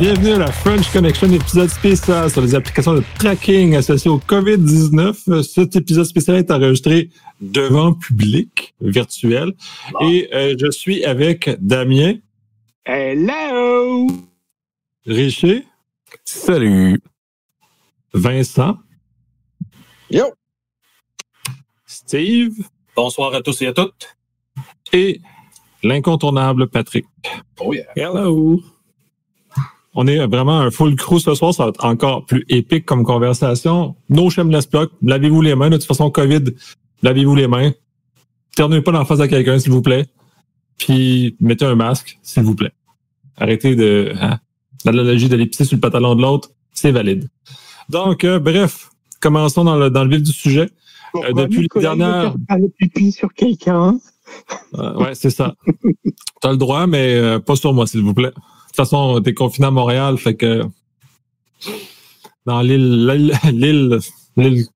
Bienvenue à la French Connection, épisode spécial sur les applications de tracking associées au COVID-19. Cet épisode spécial est enregistré devant public virtuel. Et euh, je suis avec Damien. Hello! Richer. Salut! Vincent. Yo! Steve. Bonsoir à tous et à toutes. Et l'incontournable Patrick. Oh yeah. Hello! On est vraiment un full crew ce soir. Ça va être encore plus épique comme conversation. No shameless plug. Lavez-vous les mains. De toute façon, COVID, lavez-vous les mains. Ternez pas dans face à quelqu'un, s'il vous plaît. Puis mettez un masque, s'il vous plaît. Arrêtez de hein, l'analogie de pisser sur le pantalon de l'autre. C'est valide. Donc, euh, bref, commençons dans le, dans le vif du sujet. Euh, depuis les dernières... le pipi sur quelqu'un. Euh, ouais, c'est ça. T'as le droit, mais euh, pas sur moi, s'il vous plaît. De toute façon, t'es confiné à Montréal, fait que dans l'île, l'île, l'île, l'île,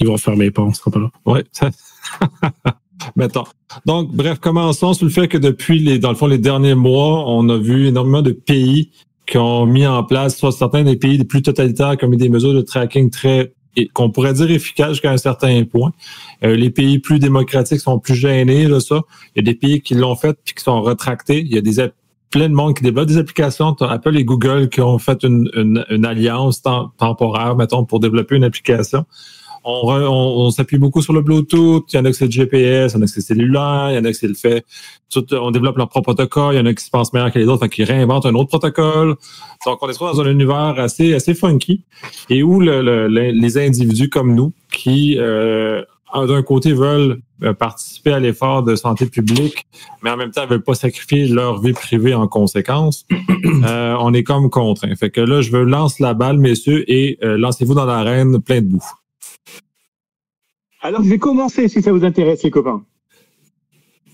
Ils vont fermer les ponts, on sera pas là. ouais. ça- Mettons. Donc, bref, commençons sur le fait que depuis les, dans le fond, les derniers mois, on a vu énormément de pays qui ont mis en place, soit certains des pays les plus totalitaires qui ont mis des mesures de tracking très, et qu'on pourrait dire efficaces jusqu'à un certain point. Euh, les pays plus démocratiques sont plus gênés de ça. Il y a des pays qui l'ont fait puis qui sont retractés. Il y a des plein de monde qui développe des applications. Apple et Google qui ont fait une, une, une alliance tem- temporaire, mettons, pour développer une application. On, on, on s'appuie beaucoup sur le Bluetooth. Il y en a que c'est le GPS, il y en a que c'est cellulaire, il y en a que c'est le fait. Tout, on développe leur propre protocole. Il y en a qui se pensent meilleurs que les autres, qu'ils réinventent un autre protocole. Donc, on est trop dans un univers assez, assez funky et où le- le- le- les individus comme nous qui, euh, d'un côté, veulent participer à l'effort de santé publique, mais en même temps, veulent pas sacrifier leur vie privée en conséquence, euh, on est comme contraint. Fait que là, je veux lancer la balle, messieurs, et euh, lancez-vous dans l'arène plein de boue. Alors, je vais commencer si ça vous intéresse, les copains.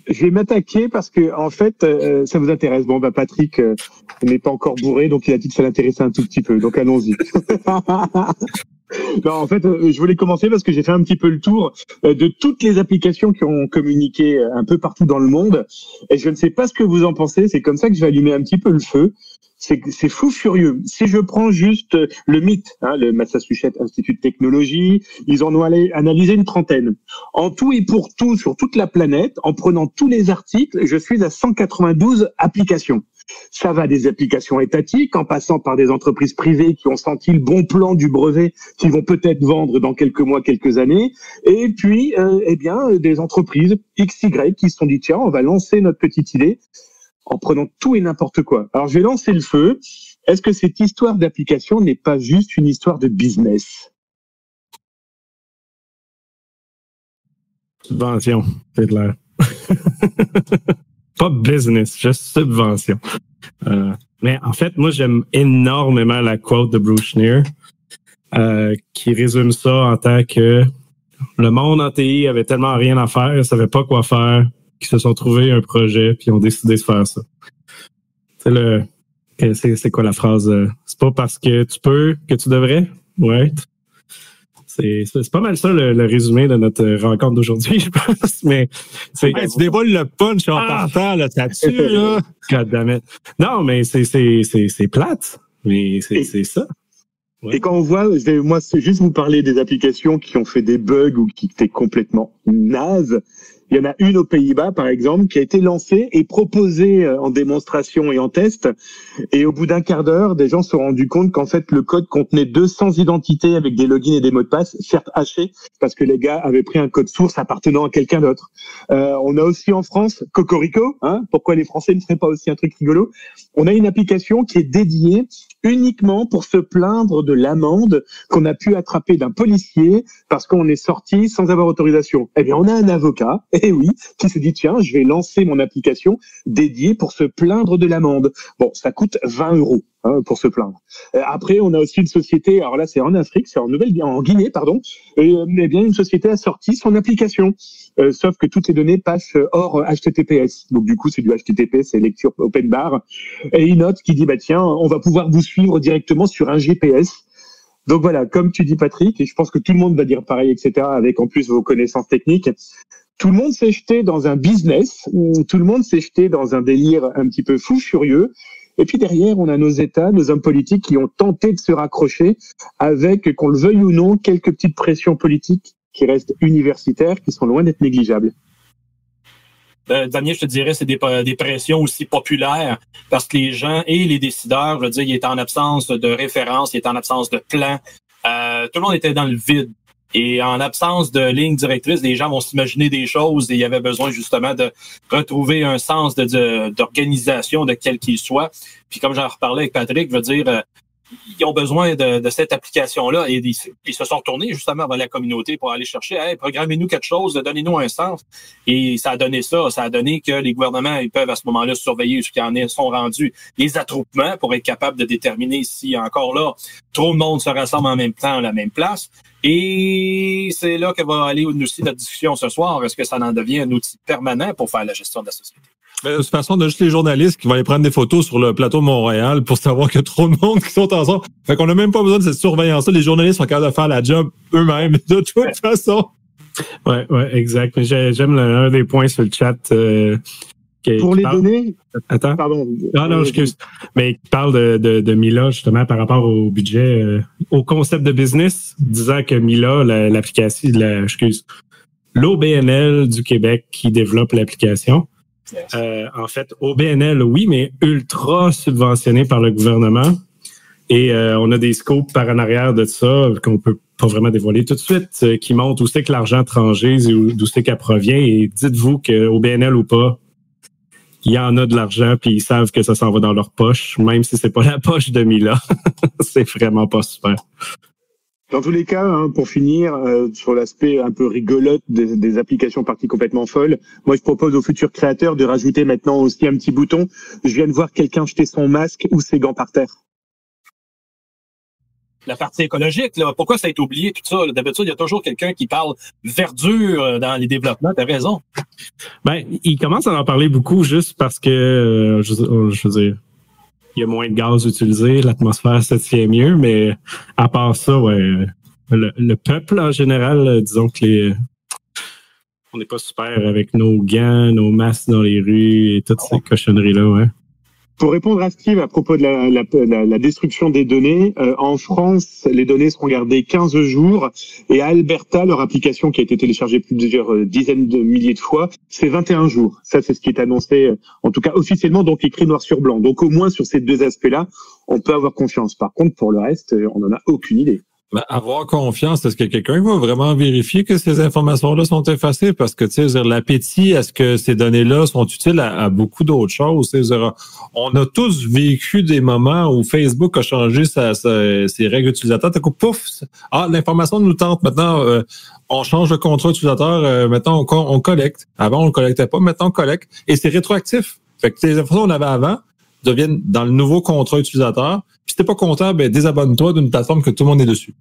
Je vais m'attaquer parce que, en fait, euh, ça vous intéresse. Bon, bah, Patrick euh, n'est pas encore bourré, donc il a dit que ça l'intéressait un tout petit peu. Donc, allons-y. non, en fait, euh, je voulais commencer parce que j'ai fait un petit peu le tour euh, de toutes les applications qui ont communiqué euh, un peu partout dans le monde. Et je ne sais pas ce que vous en pensez. C'est comme ça que je vais allumer un petit peu le feu. C'est fou furieux. Si je prends juste le MIT, hein, le Massachusetts Institute de Technologie, ils en ont analysé une trentaine. En tout et pour tout, sur toute la planète, en prenant tous les articles, je suis à 192 applications. Ça va des applications étatiques, en passant par des entreprises privées qui ont senti le bon plan du brevet, qui vont peut-être vendre dans quelques mois, quelques années, et puis, euh, eh bien, des entreprises XY qui se sont dit tiens, on va lancer notre petite idée en prenant tout et n'importe quoi. Alors, je vais lancer le feu. Est-ce que cette histoire d'application n'est pas juste une histoire de business? C'est. pas business, juste subvention. Euh, mais en fait, moi, j'aime énormément la quote de Bruce Schneer euh, qui résume ça en tant que le monde en TI avait tellement rien à faire, ne savait pas quoi faire, qu'ils se sont trouvés un projet puis ont décidé de faire ça. C'est le c'est quoi la phrase euh, C'est pas parce que tu peux que tu devrais. Ouais. C'est pas mal ça le, le résumé de notre rencontre d'aujourd'hui, je pense. Mais c'est Hey, tu dévoiles le punch en Ah! partant, là, ça tue, là. God damn it. Non, mais c'est c'est c'est c'est plate, mais c'est c'est ça. Ouais. Et quand on voit, je vais, moi, c'est juste vous parler des applications qui ont fait des bugs ou qui étaient complètement nazes. Il y en a une aux Pays-Bas, par exemple, qui a été lancée et proposée euh, en démonstration et en test. Et au bout d'un quart d'heure, des gens se sont rendus compte qu'en fait, le code contenait 200 identités avec des logins et des mots de passe, certes hachés, parce que les gars avaient pris un code source appartenant à quelqu'un d'autre. Euh, on a aussi en France Cocorico. Hein, pourquoi les Français ne feraient pas aussi un truc rigolo On a une application qui est dédiée uniquement pour se plaindre de l'amende qu'on a pu attraper d'un policier parce qu'on est sorti sans avoir autorisation. Eh bien, on a un avocat, eh oui, qui se dit tiens, je vais lancer mon application dédiée pour se plaindre de l'amende. Bon, ça coûte 20 euros hein, pour se plaindre. Euh, après, on a aussi une société, alors là, c'est en Afrique, c'est en Nouvelle, en Guinée, pardon. Et, euh, eh bien, une société a sorti son application. Euh, sauf que toutes les données passent hors HTTPS. Donc du coup, c'est du HTTP, c'est lecture open bar. Et une note qui dit bah tiens, on va pouvoir vous suivre directement sur un GPS. Donc voilà, comme tu dis Patrick, et je pense que tout le monde va dire pareil, etc. Avec en plus vos connaissances techniques. Tout le monde s'est jeté dans un business, tout le monde s'est jeté dans un délire un petit peu fou furieux. Et puis derrière, on a nos États, nos hommes politiques qui ont tenté de se raccrocher avec, qu'on le veuille ou non, quelques petites pressions politiques qui restent universitaires, qui sont loin d'être négligeables. Euh, Damien, je te dirais, c'est des, des, pressions aussi populaires parce que les gens et les décideurs, je veux dire, ils étaient en absence de référence, ils étaient en absence de plan. Euh, tout le monde était dans le vide. Et en absence de ligne directrice, les gens vont s'imaginer des choses et il y avait besoin justement de retrouver un sens d'organisation de, quel qu'il soit. Puis comme j'en reparlais avec Patrick, je veux dire, euh, ils ont besoin de, de cette application-là et ils, se sont retournés justement vers la communauté pour aller chercher, hey, programmez-nous quelque chose, donnez-nous un sens. Et ça a donné ça, ça a donné que les gouvernements ils peuvent à ce moment-là surveiller ce qui en est, sont rendus les attroupements pour être capables de déterminer si encore là trop de monde se rassemble en même temps à la même place. Et c'est là que va aller aussi notre discussion ce soir. Est-ce que ça en devient un outil permanent pour faire la gestion de la société? Mais de toute façon, on a juste les journalistes qui vont aller prendre des photos sur le plateau Montréal pour savoir qu'il y a trop de monde qui sont ensemble. Fait qu'on n'a même pas besoin de cette surveillance-là. Les journalistes sont capables de faire la job eux-mêmes, de toute façon. Ouais, ouais, exact. J'aime un des points sur le chat. Euh, pour les données? Attends. Pardon. Ah non, excuse. Mais il parle de, de, de, Mila, justement, par rapport au budget, euh, au concept de business, disant que Mila, l'application, la, excuse, l'OBNL du Québec qui développe l'application, euh, en fait, OBNL, oui, mais ultra subventionné par le gouvernement. Et euh, on a des scopes par en arrière de ça qu'on peut pas vraiment dévoiler tout de suite, qui montrent où c'est que l'argent transige et d'où c'est qu'elle provient. Et dites-vous que OBNL ou pas, il y en a de l'argent puis ils savent que ça s'en va dans leur poche, même si c'est pas la poche de Mila. c'est vraiment pas super. Dans tous les cas, hein, pour finir, euh, sur l'aspect un peu rigolote des, des, applications parties complètement folles, moi je propose aux futurs créateurs de rajouter maintenant aussi un petit bouton. Je viens de voir quelqu'un jeter son masque ou ses gants par terre. La partie écologique, là, pourquoi ça a été oublié tout ça? D'habitude, il y a toujours quelqu'un qui parle verdure euh, dans les développements. T'as raison. Ben, il commence à en parler beaucoup juste parce que, euh, je, je veux dire, il y a moins de gaz utilisé, l'atmosphère se tient mieux, mais à part ça, ouais, le, peuple en général, euh, disons que les on n'est pas super avec nos gants, nos masques dans les rues et toutes ces cochonneries-là, ouais. Pour répondre à Steve à propos de la, la, la, destruction des données, euh, en France, les données seront gardées 15 jours et à Alberta, leur application qui a été téléchargée plusieurs euh, dizaines de milliers de fois, c'est 21 jours. Ça, c'est ce qui est annoncé, euh, en tout cas officiellement, donc écrit noir sur blanc. Donc au moins sur ces deux aspects-là, on peut avoir confiance. Par contre, pour le reste, on n'en a aucune idée. Ben, avoir confiance, est-ce que quelqu'un va vraiment vérifier que ces informations-là sont effacées? Parce que, tu sais, l'appétit, est-ce que ces données-là sont utiles à, beaucoup d'autres choses? On a tous vécu des moments où Facebook a changé sa, ses règles utilisateurs. T'as pouf! Ah, l'information nous tente. Maintenant, euh, on change de contrat utilisateur. Euh, maintenant, on, on, collecte. Avant, on ne collectait pas. Maintenant, on collecte. Et c'est rétroactif. Fait que les informations qu'on avait avant deviennent dans le nouveau contrat utilisateur puis si t'es pas content, ben désabonne-toi d'une plateforme que tout le monde est dessus.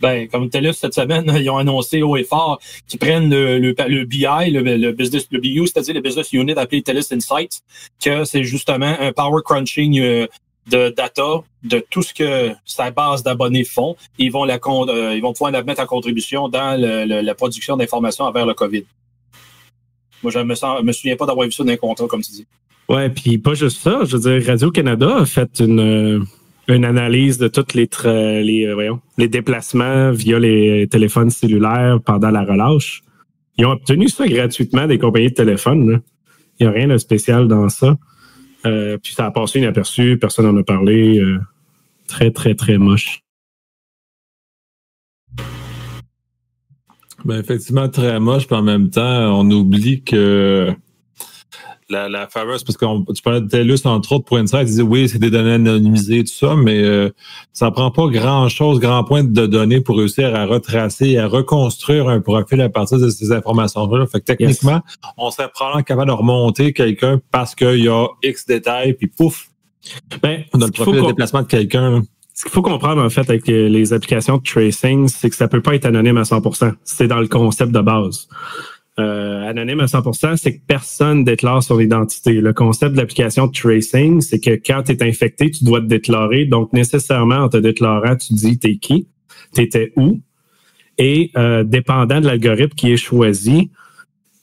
Ben, comme TELUS cette semaine, ils ont annoncé haut et fort qu'ils prennent le, le, le, BI, le, business, le BU, c'est-à-dire le business unit appelé TELUS Insights, que c'est justement un power crunching euh, de data de tout ce que sa base d'abonnés font. Ils vont la euh, ils vont pouvoir la mettre en contribution dans la production d'informations envers le COVID. Moi, je me, sens, me souviens pas d'avoir vu ça dans un contrat, comme tu dis. Ouais, puis pas juste ça. Je veux dire, Radio-Canada a fait une une analyse de tous les, euh, les déplacements via les téléphones cellulaires pendant la relâche. Ils ont obtenu ça gratuitement des compagnies de téléphone. Il n'y a rien de spécial dans ça. Euh, puis ça a passé inaperçu, personne n'en a parlé. Euh, très, très, très moche. Ben effectivement, très moche, puis en même temps, on oublie que la, la fameuse, parce que tu parlais de TELUS, entre autres, pour Insight, ils disaient oui, c'est des données anonymisées, tout ça, mais euh, ça prend pas grand-chose, grand point de données pour réussir à retracer et à reconstruire un profil à partir de ces informations-là. Fait que techniquement, on serait probablement capable de remonter quelqu'un parce qu'il y a X détails, puis pouf, ben, on a le profil de déplacement de quelqu'un. Ce qu'il faut comprendre, en fait, avec les applications de tracing, c'est que ça peut pas être anonyme à 100%. C'est dans le concept de base. Euh, anonyme à 100%, c'est que personne déclare son identité. Le concept de l'application tracing, c'est que quand tu es infecté, tu dois te déclarer. Donc, nécessairement, en te déclarant, tu dis t'es qui, t'étais où. Et euh, dépendant de l'algorithme qui est choisi,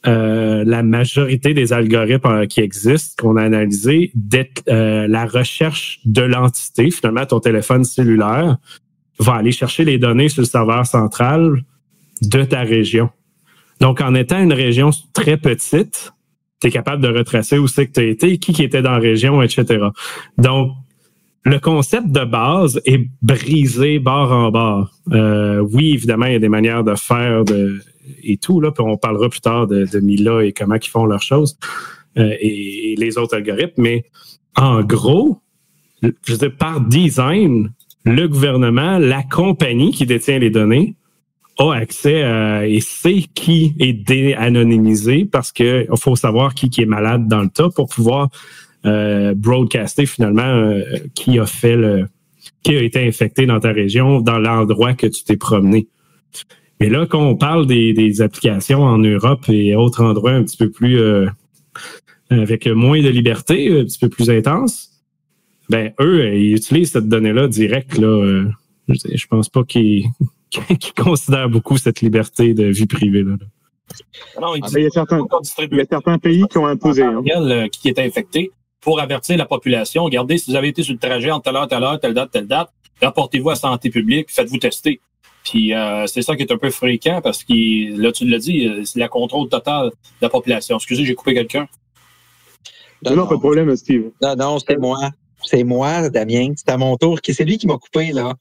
euh, la majorité des algorithmes qui existent, qu'on a analysés, la recherche de l'entité, finalement, ton téléphone cellulaire va aller chercher les données sur le serveur central de ta région. Donc, en étant une région très petite, tu es capable de retracer où c'est que tu as été, qui, qui était dans la région, etc. Donc, le concept de base est brisé bord en bord. Euh, oui, évidemment, il y a des manières de faire et tout, là, puis on parlera plus tard de, de Mila et comment ils font leurs choses euh, et, et, les autres algorithmes, mais en gros, je veux dire, par design, le gouvernement, la compagnie qui détient les données, a accès à, et sait qui est déanonymisé parce qu'il faut savoir qui, est malade dans le tas pour pouvoir euh, broadcaster finalement euh, qui a fait le qui a été infecté dans ta région, dans l'endroit que tu t'es promené. Mais là, quand on parle des, applications en Europe et autres endroits un petit peu plus euh, avec moins de liberté, un petit peu plus intense, ben eux, ils utilisent cette donnée-là direct. Là, je, je pense pas qu'ils qu considèrent beaucoup cette liberté de vie privée. Là. Non, il, ah, il, y a certains, il, y a certains, pays qui ont imposé. Hein. Qui est infecté pour avertir la population. Regardez, si vous avez été sur le trajet en telle heure, telle heure, telle date, telle date, rapportez-vous à Santé publique, faites-vous tester. Puis euh, c'est ça qui est un peu fréquent parce que là, tu l'as dit, c'est la contrôle totale de la population. Excusez, j'ai coupé quelqu'un. Non, non, pas de problème, Steve. Non, non, c'est moi. C'est moi, Damien. C'est à mon tour. C'est lui qui m'a coupé, là.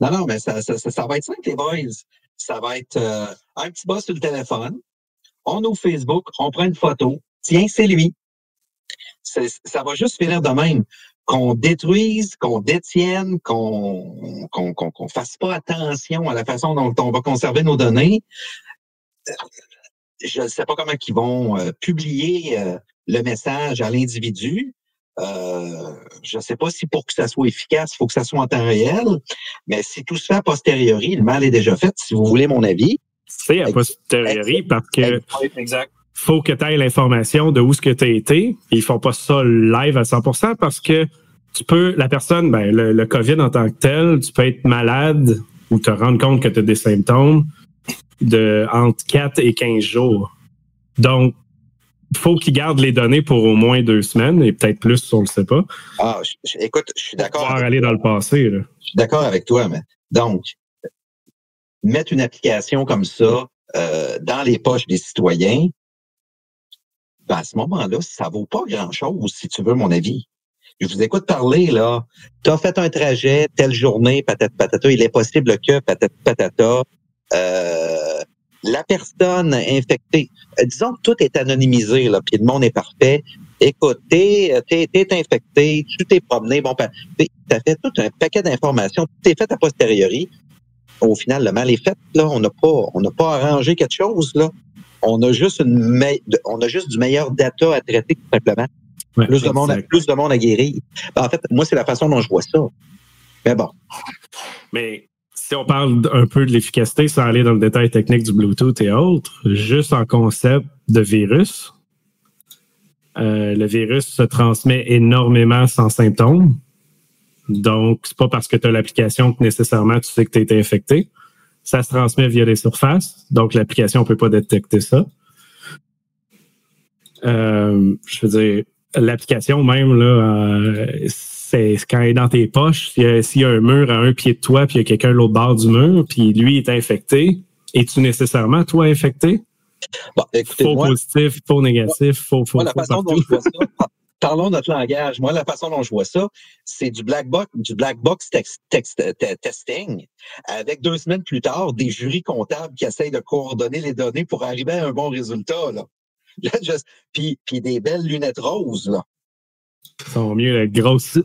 Non, non, mais ça, ça, ça, ça, va être simple, les boys. Ça va être euh, un petit bas sur le téléphone. On ouvre Facebook, on prend une photo. Tiens, c'est lui ça va juste finir de même. Qu'on détruise, qu'on détienne, qu'on qu'on qu'on fasse pas attention à la façon dont on va conserver nos données. Euh, je ne sais pas comment ils vont euh, publier euh, le message à l'individu. Euh, je ne sais pas si pour que ça soit efficace, il faut que ça soit en temps réel, mais si tout se fait a posteriori, le mal est déjà fait, si vous voulez mon avis. C'est a posteriori parce que exact faut que tu aies l'information de où ce que tu as été. Ils font pas ça live à 100% parce que tu peux, la personne, ben, le, COVID en tant que tel, tu peux être malade ou te rendre compte que tu as des symptômes de entre 4 et 15 jours. Donc, faut qu'ils gardent les données pour au moins deux semaines et peut-être plus si on le sait pas. Ah, écoute, je suis d'accord. Pouvoir aller dans le passé. Là. Je suis d'accord avec toi, mais donc, mettre une application comme ça euh, dans les poches des citoyens, ben à ce moment-là, ça vaut pas grand-chose, si tu veux mon avis. Je vous écoute parler, là. Tu as fait un trajet, telle journée, patata, patata. Il est possible que, patata, patata, euh, la personne infectée, euh, disons que tout est anonymisé, là, puis le monde est parfait. Écoute, t'es, t'es, infecté, tu t'es promené, bon, tu as fait tout un paquet d'informations, tout est fait a posteriori. Au final, le mal est fait, là. On n'a pas, on n'a pas arrangé quelque chose, là on a juste une on a juste du meilleur data à traiter tout simplement. plus, de monde, plus de monde à guérir. Ben, en fait, moi, c'est la façon dont je vois ça. Mais bon. Mais si on parle un peu de l'efficacité sans aller dans le détail technique du Bluetooth et autres, juste en concept de virus, euh, le virus se transmet énormément sans symptômes. Donc, c'est pas parce que tu as l'application que nécessairement tu sais que tu as été infecté. Ça se transmet via les surfaces, donc l'application ne peut pas détecter ça. Euh, je veux dire, l'application même, là, euh, c'est quand elle est dans tes poches, s'il y, a un mur à un pied de toi, puis il y a quelqu'un l'autre bord du mur, puis lui est infecté, es-tu nécessairement, toi, infecté? Bon, écoutez, faux positif, faux négatif, faux, faux, la façon dont je vois ça, parlons notre langage. Moi, la façon dont je vois ça, c'est du black box, du black box text, text, testing, avec deux semaines plus tard, des jurys comptables qui essayent de coordonner les données pour arriver à un bon résultat. Là. puis, puis des belles lunettes roses. Là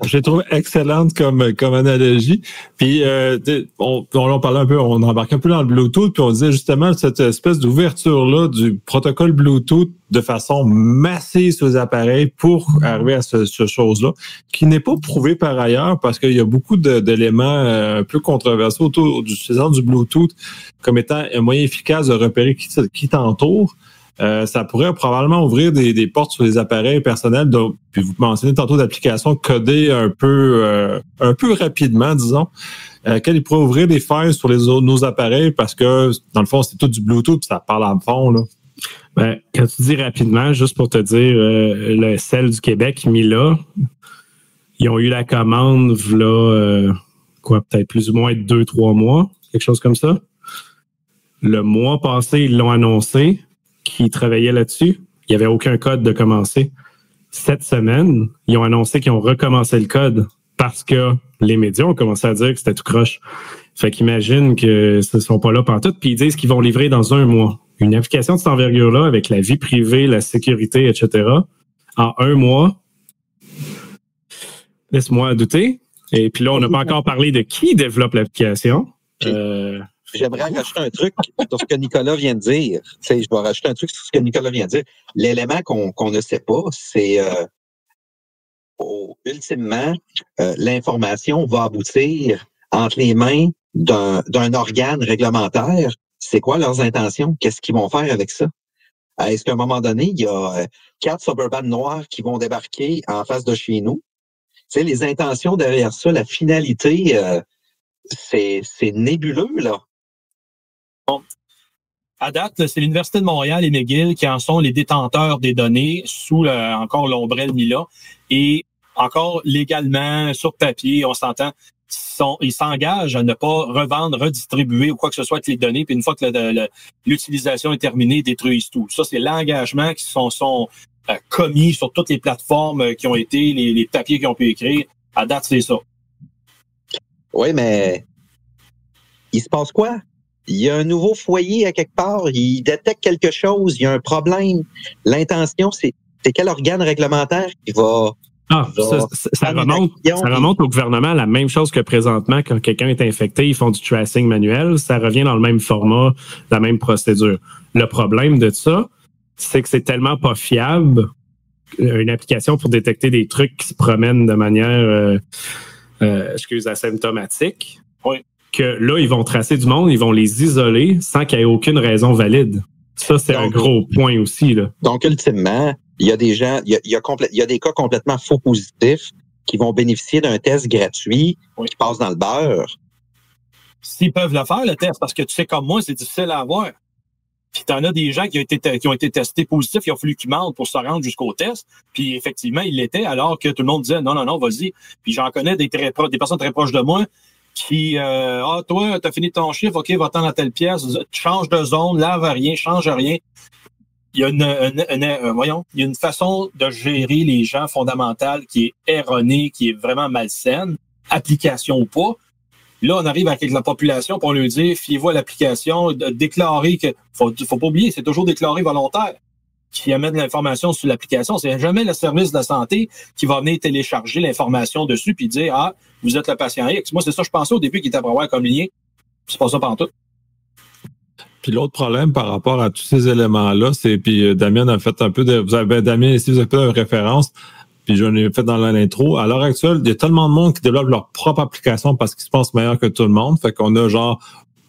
Je trouve excellente comme, comme analogie. Puis, euh, on, on, parlait un peu, on embarquait un peu dans le Bluetooth, puis on disait justement cette espèce d'ouverture-là du protocole Bluetooth de façon massive sur les appareils pour arriver à ce, ce chose-là, qui n'est pas prouvé par ailleurs parce qu'il y a beaucoup d'éléments euh, un peu controversés autour du du Bluetooth comme étant un moyen efficace de repérer qui, qui t'entoure. Euh, ça pourrait probablement ouvrir des, portes sur les appareils personnels. Puis vous mentionnez tantôt d'applications codées un peu, euh, un peu rapidement, disons, euh, qu'elles pourraient ouvrir des failles sur nos appareils parce que dans le fond c'est tout du Bluetooth, ça parle en fond là. Ben, quand tu dis rapidement, juste pour te dire, euh, le sel du Québec, Mila, ils ont eu la commande, là, euh, quoi, peut-être plus ou moins deux, trois mois, quelque chose comme ça. Le mois passé, ils l'ont annoncé qu'ils travaillaient là-dessus. Il n'y avait aucun code de commencer. Cette semaine, ils ont annoncé qu'ils ont recommencé le code parce que les médias ont commencé à dire que c'était tout croche. Fait qu'imagine que ce ne sont pas là tout, puis ils disent qu'ils vont livrer dans un mois. Une application de cette envergure-là, avec la vie privée, la sécurité, etc., en un mois, laisse-moi douter. Et puis là, on n'a pas encore parlé de qui développe l'application. Euh, J'aimerais rajouter un truc sur ce que Nicolas vient de dire. je vais rajouter un truc sur ce que Nicolas vient de dire. L'élément qu'on ne sait pas, c'est euh, ultimement, euh, l'information va aboutir entre les mains d'un organe réglementaire. C'est quoi leurs intentions? Qu'est-ce qu'ils vont faire avec ça? Est-ce qu'à un moment donné, il y a euh, quatre suburban noirs qui vont débarquer en face de chez nous? Tu les intentions derrière ça, la finalité, euh, c'est nébuleux, là. À date, c'est l'Université de Montréal et McGill qui en sont les détenteurs des données sous encore l'ombrelle MILA. Et encore légalement, sur papier, on s'entend, ils s'engagent à ne pas revendre, redistribuer ou quoi que ce soit avec les données. Puis une fois que l'utilisation est terminée, ils détruisent tout. Ça, c'est l'engagement qui sont, sont euh, commis sur toutes les plateformes qui ont été, les papiers qui ont pu écrire. À date, c'est ça. Oui, mais il se passe quoi? Il y a un nouveau foyer à quelque part, il détecte quelque chose, il y a un problème. L'intention, c'est quel organe réglementaire qui va ah, ça, remonte, au gouvernement. La même chose que présentement, quand quelqu'un est infecté, ils font du tracing manuel, ça revient dans le même format, la même procédure. Le problème de ça, c'est que c'est tellement pas fiable, une application pour détecter des trucs qui se promènent de manière, euh, euh, excuse, asymptomatique, que là, ils vont tracer du monde, ils vont les isoler sans qu'il y ait aucune raison valide. Ça, c'est un gros point aussi. Là. Donc, ultimement, il y a des gens, il y a, il y a des cas complètement faux positifs qui vont bénéficier d'un test gratuit qui passe dans le beurre. S'ils peuvent le faire, le test, parce que tu sais, comme moi, c'est difficile à avoir. Puis t'en as des gens qui ont été, qui ont été testés positifs, il a fallu qu'ils mentent pour se rendre jusqu'au test. Puis effectivement, ils l'étaient, alors que tout le monde disait non, non, non, vas-y. Puis j'en connais des très des personnes très proches de moi qui euh, Ah, toi, t'as fini ton chiffre, OK, va-t'en à telle pièce, change de zone, lave rien, change rien. Il y a une, voyons, il y a une façon de gérer les gens fondamentale qui est erronée, qui est vraiment malsaine, application ou pas. Là, on arrive avec la population pour lui dire, fiez-vous à l'application, déclarer que, faut, faut pas oublier, c'est toujours déclaré volontaire. Qui amène l'information sur l'application. C'est jamais le service de la santé qui va venir télécharger l'information dessus puis dire, ah, vous êtes le patient X. Moi, c'est ça, je pensais au début qu'il était à avoir comme lien. C'est pas ça tout. Puis l'autre problème par rapport à tous ces éléments-là, c'est, puis euh, Damien a fait un peu de, vous avez, ben, Damien, ici, vous avez fait une référence, puis j'en ai fait dans l'intro. À l'heure actuelle, il y a tellement de monde qui développe leur propre application parce qu'ils se pensent meilleurs que tout le monde. Fait qu'on a genre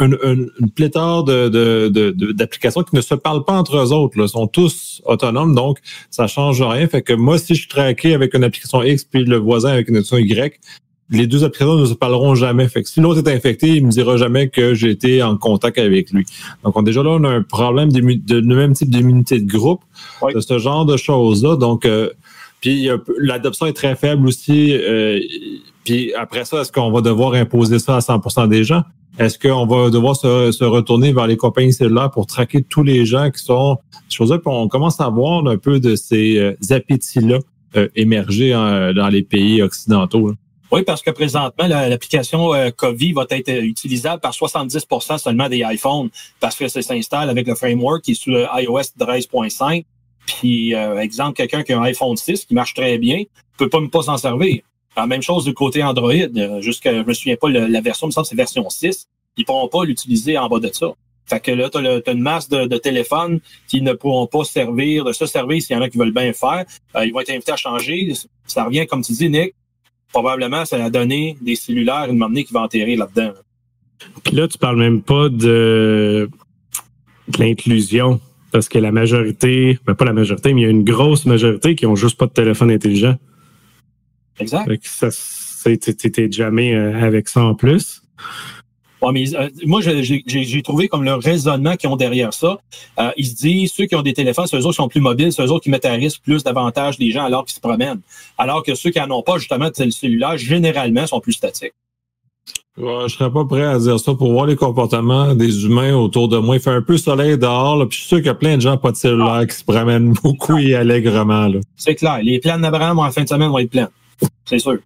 une, une, pléthore de, d'applications qui ne se parlent pas entre eux autres. Là. Ils sont tous autonomes, donc ça change rien. Fait que moi, si je suis traqué avec une application X puis le voisin avec une application Y, les deux applications ne se parleront jamais. Fait que si l'autre est infecté, il me dira jamais que j'ai été en contact avec lui. Donc, on, déjà là, on a un problème de, de, même type d'immunité de groupe, de ce genre de choses-là. Donc, euh, puis l'adoption est très faible aussi. Euh, puis après ça, est-ce qu'on va devoir imposer ça à 100% des gens? Est-ce qu'on va devoir se, retourner vers les compagnies cellulaires pour traquer tous les gens qui sont choses-là? Puis on commence à voir un peu de ces euh, appétits-là émerger dans les pays occidentaux. Oui, parce que présentement, l'application euh, COVID va être euh, utilisable par 70% seulement des iPhones parce que ça s'installe avec le framework qui est sous iOS 13.5. Puis, euh, exemple, quelqu'un qui a un iPhone 6 qui marche très bien peut pas, pas s'en servir. La même chose du côté Android. Jusqu'à, je me souviens pas, la version, me semble c'est version 6. Ils pourront pas l'utiliser en bas de ça. Fait que là, tu as, une masse de, téléphones qui ne pourront pas servir, de se servir s'il y en a qui veulent bien faire. ils vont être invités à changer. Ça revient, comme tu dis, Nick, probablement, ça a donné des cellulaires une moment qui va enterrer là-dedans. Puis là, tu parles même pas de, l'inclusion. Parce que la majorité, ben pas la majorité, mais il y a une grosse majorité qui ont juste pas de téléphone intelligent. Exact. Fait que ça, jamais euh, avec ça en plus. Mais euh, moi, j'ai- trouvé comme le raisonnement qu'ils ont derrière ça. Euh, ils se disent, ceux qui ont des téléphones, c'est eux autres qui sont plus mobiles, c'est eux autres qui mettent à risque plus davantage les gens alors qu'ils se promènent. Alors que ceux qui n'en ont pas, justement, de tel- cellulaire, généralement, sont plus statiques. Ouais, je serais pas prêt à dire ça pour voir les comportements des humains autour de moi. Il fait un peu soleil dehors, là, puis je suis sûr qu'il y a plein de gens pas de cellulaire qui se promènent beaucoup et allègrement. Là. C'est clair. Les plans d'Abraham en fin de semaine vont être pleins. C'est sûr.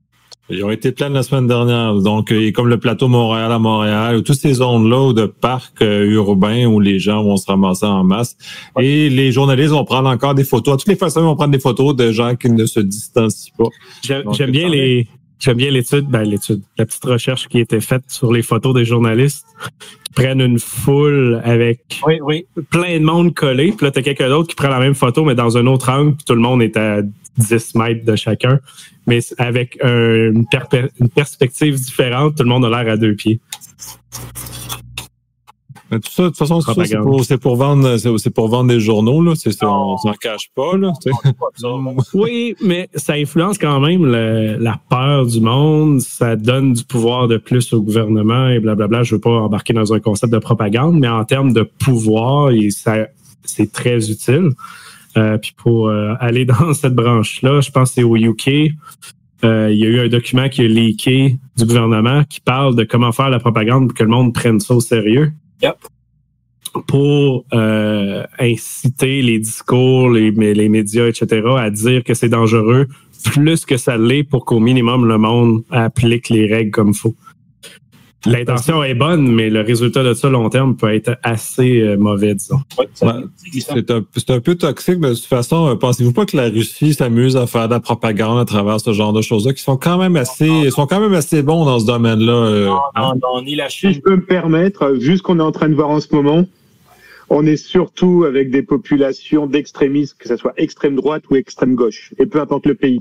Ils ont été pleins la semaine dernière. Donc, euh, comme le plateau Montréal à Montréal, ou toutes ces zones-là de parcs euh, urbains où les gens vont se ramasser en masse. Et les journalistes vont prendre encore des photos. À toutes les façons, ils vont prendre des photos de gens qui ne se distancient pas. J'aime bien les. J'aime bien l'étude, ben l'étude, la petite recherche qui a été faite sur les photos des journalistes qui prennent une foule avec Oui, oui. plein de monde collé, puis là t'as quelqu'un d'autre qui prend la même photo mais dans un autre angle, puis tout le monde est à 10 mètres de chacun, mais avec un- une, perspective différente, tout le monde a l'air à deux pieds. Mais tout ça, de toute façon, c'est pour, vendre, c'est pour vendre des journaux, là. C'est, on s'en cache pas, là. sais. Oui, mais ça influence quand même le- la peur du monde, ça donne du pouvoir de plus au gouvernement et blablabla. Je veux pas embarquer dans un concept de propagande, mais en termes de pouvoir, et ça, c'est très utile. Euh, puis pour euh, aller dans cette branche-là, je pense que c'est au UK. euh, il y a eu un document qui est leaké du gouvernement qui parle de comment faire la propagande pour que le monde prenne ça au sérieux. Yep. Pour euh, inciter les discours, les, les médias, etc., à dire que c'est dangereux plus que ça l'est pour qu'au minimum le monde applique les règles comme il faut. L'intention est bonne, mais le résultat de ça long terme peut être assez euh, mauvais, disons. Ouais, c'est un, peu toxique, mais de toute façon, euh, pensez-vous pas que la Russie s'amuse à faire de la propagande à travers ce genre de choses-là, qui sont quand même assez, sont quand même assez bons dans ce domaine-là. euh, Non, hein? non, non, ni la Si je peux me permettre, vu ce qu'on est en train de voir en ce moment, on est surtout avec des populations d'extrémistes, que ce soit extrême droite ou extrême gauche, et peu importe le pays.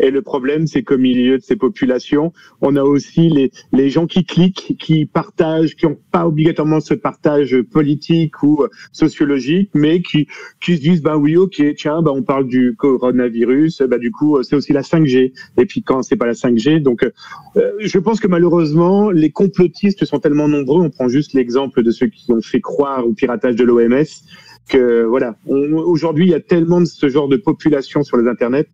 Et le problème, c'est qu'au milieu de ces populations, on a aussi les, les gens qui cliquent, qui partagent, qui n'ont pas obligatoirement ce partage politique ou sociologique, mais qui, qui se disent, bah oui, ok, tiens, bah on parle du coronavirus, bah du coup, c'est aussi la 5G. Et puis quand c'est pas la 5G, donc euh, je pense que malheureusement, les complotistes sont tellement nombreux. On prend juste l'exemple de ceux qui ont fait croire au piratage de l'OMS que voilà. Aujourd'hui, il y a tellement de ce genre de population sur les internets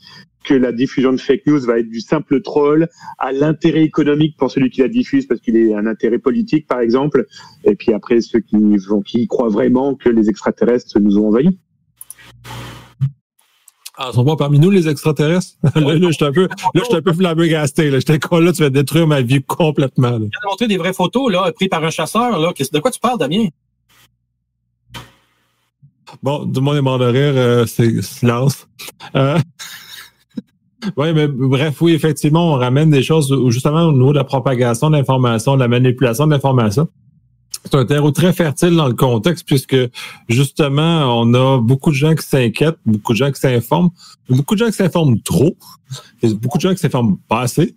que la diffusion de fake news va être du simple troll à l'intérêt économique pour celui qui la diffuse parce qu'il est un intérêt politique, par exemple. Et puis après, ceux qui vont, qui croient vraiment que les extraterrestres nous ont envahis. Ah, ils sont pas parmi nous, les extraterrestres? là, là, j'étais un peu, là, j'étais un peu flabbergasté, là. J'étais con, là, tu vas détruire ma vie complètement, là. Je viens de montrer des vraies photos, là, prises par un chasseur, là. De quoi tu parles, Damien? Bon, tout le monde est mort de rire, euh, c'est silence. Euh, oui, mais bref, oui, effectivement, on ramène des choses où, justement au niveau de la propagation de l'information, de la manipulation de l'information. C'est un terreau très fertile dans le contexte puisque justement, on a beaucoup de gens qui s'inquiètent, beaucoup de gens qui s'informent, beaucoup de gens qui s'informent trop, beaucoup de gens qui s'informent pas assez.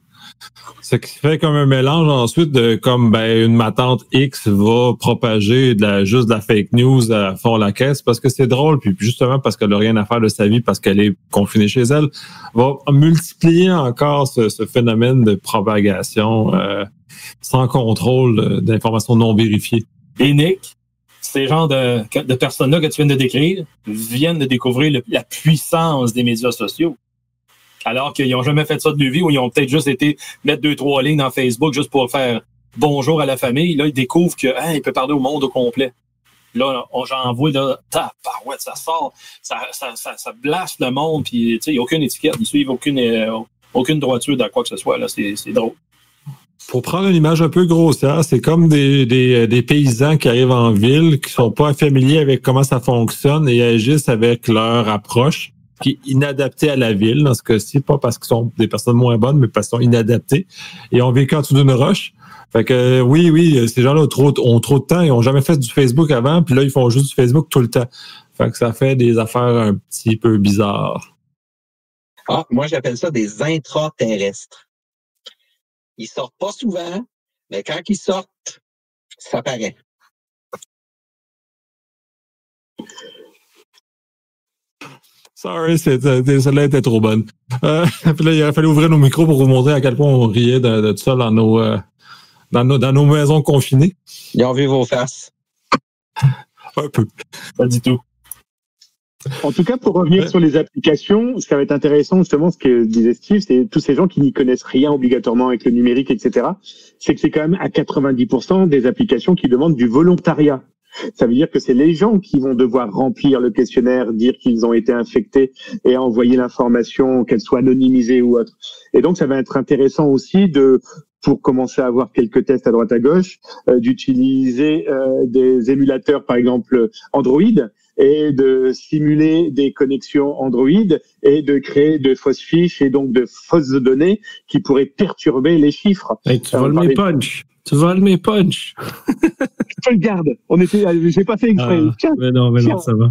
Ce qui fait comme un mélange ensuite de comme ben une matante X va propager juste de la fake news à fond la caisse parce que c'est drôle puis justement parce qu'elle a rien à faire de sa vie parce qu'elle est confinée chez elle va multiplier encore ce, phénomène de propagation euh, sans contrôle d'informations non vérifiées. Et Nick, ces genres de, personnes-là que tu viens de décrire viennent de découvrir la puissance des médias sociaux. Alors qu'ils n'ont jamais fait ça de leur vie ou ils ont peut-être juste été mettre deux, trois lignes dans Facebook juste pour faire bonjour à la famille. Là, ils découvrent que hein, il peut parler au monde au complet. Là, on j'envoie là, tabarouette, ça sort, ça, ça, ça, ça blaste le monde, puis tu sais, il n'y a aucune étiquette, ils suivent aucune, euh, aucune droiture dans quoi que ce soit. Là, c'est c'est drôle. Pour prendre une image un peu grossière, c'est comme des, des, des paysans qui arrivent en ville, qui sont pas familiers avec comment ça fonctionne et agissent avec leur approche qui est inadaptée à la ville, dans ce cas-ci, pas parce qu'ils sont des personnes moins bonnes, mais parce qu'ils sont inadaptés et ont vécu en dessous d'une roche. Fait que euh, oui, oui, ces gens-là ont trop, ont trop de temps, ils ont jamais fait du Facebook avant, puis là, ils font juste du Facebook tout le temps. Fait que ça fait des affaires un petit peu bizarres. Ah, moi, j'appelle ça des intraterrestres. Ils sortent pas souvent, mais quand ils sortent, ça paraît. Sorry, c'était- celle-là était trop bonne. Euh, puis là, il a fallu ouvrir nos micros pour vous montrer à quel point on riait de, de tout ça dans nos, euh, dans nos, dans nos maisons confinées. Ils ont vu vos faces. Un peu. Pas du tout. En tout cas, pour revenir Ouais. sur les applications, ce qui va être intéressant, justement, ce que disait Steve, c'est tous ces gens qui n'y connaissent rien obligatoirement avec le numérique, etc. C'est que c'est quand même à 90% des applications qui demandent du volontariat. Ça veut dire que c'est les gens qui vont devoir remplir le questionnaire, dire qu'ils ont été infectés et envoyer l'information, qu'elle soit anonymisée ou autre. Et donc, ça va être intéressant aussi de pour commencer à avoir quelques tests à droite à gauche, euh, d'utiliser euh, des émulateurs, par exemple Android, et de simuler des connexions Android et de créer de fausses fiches et donc de fausses données qui pourraient perturber les chiffres. Mes punch. Tu voles mes punch. Je le garde. On était, euh, j'ai pas fait exprès. Ah, Tiens, mais non, mais non, ça va.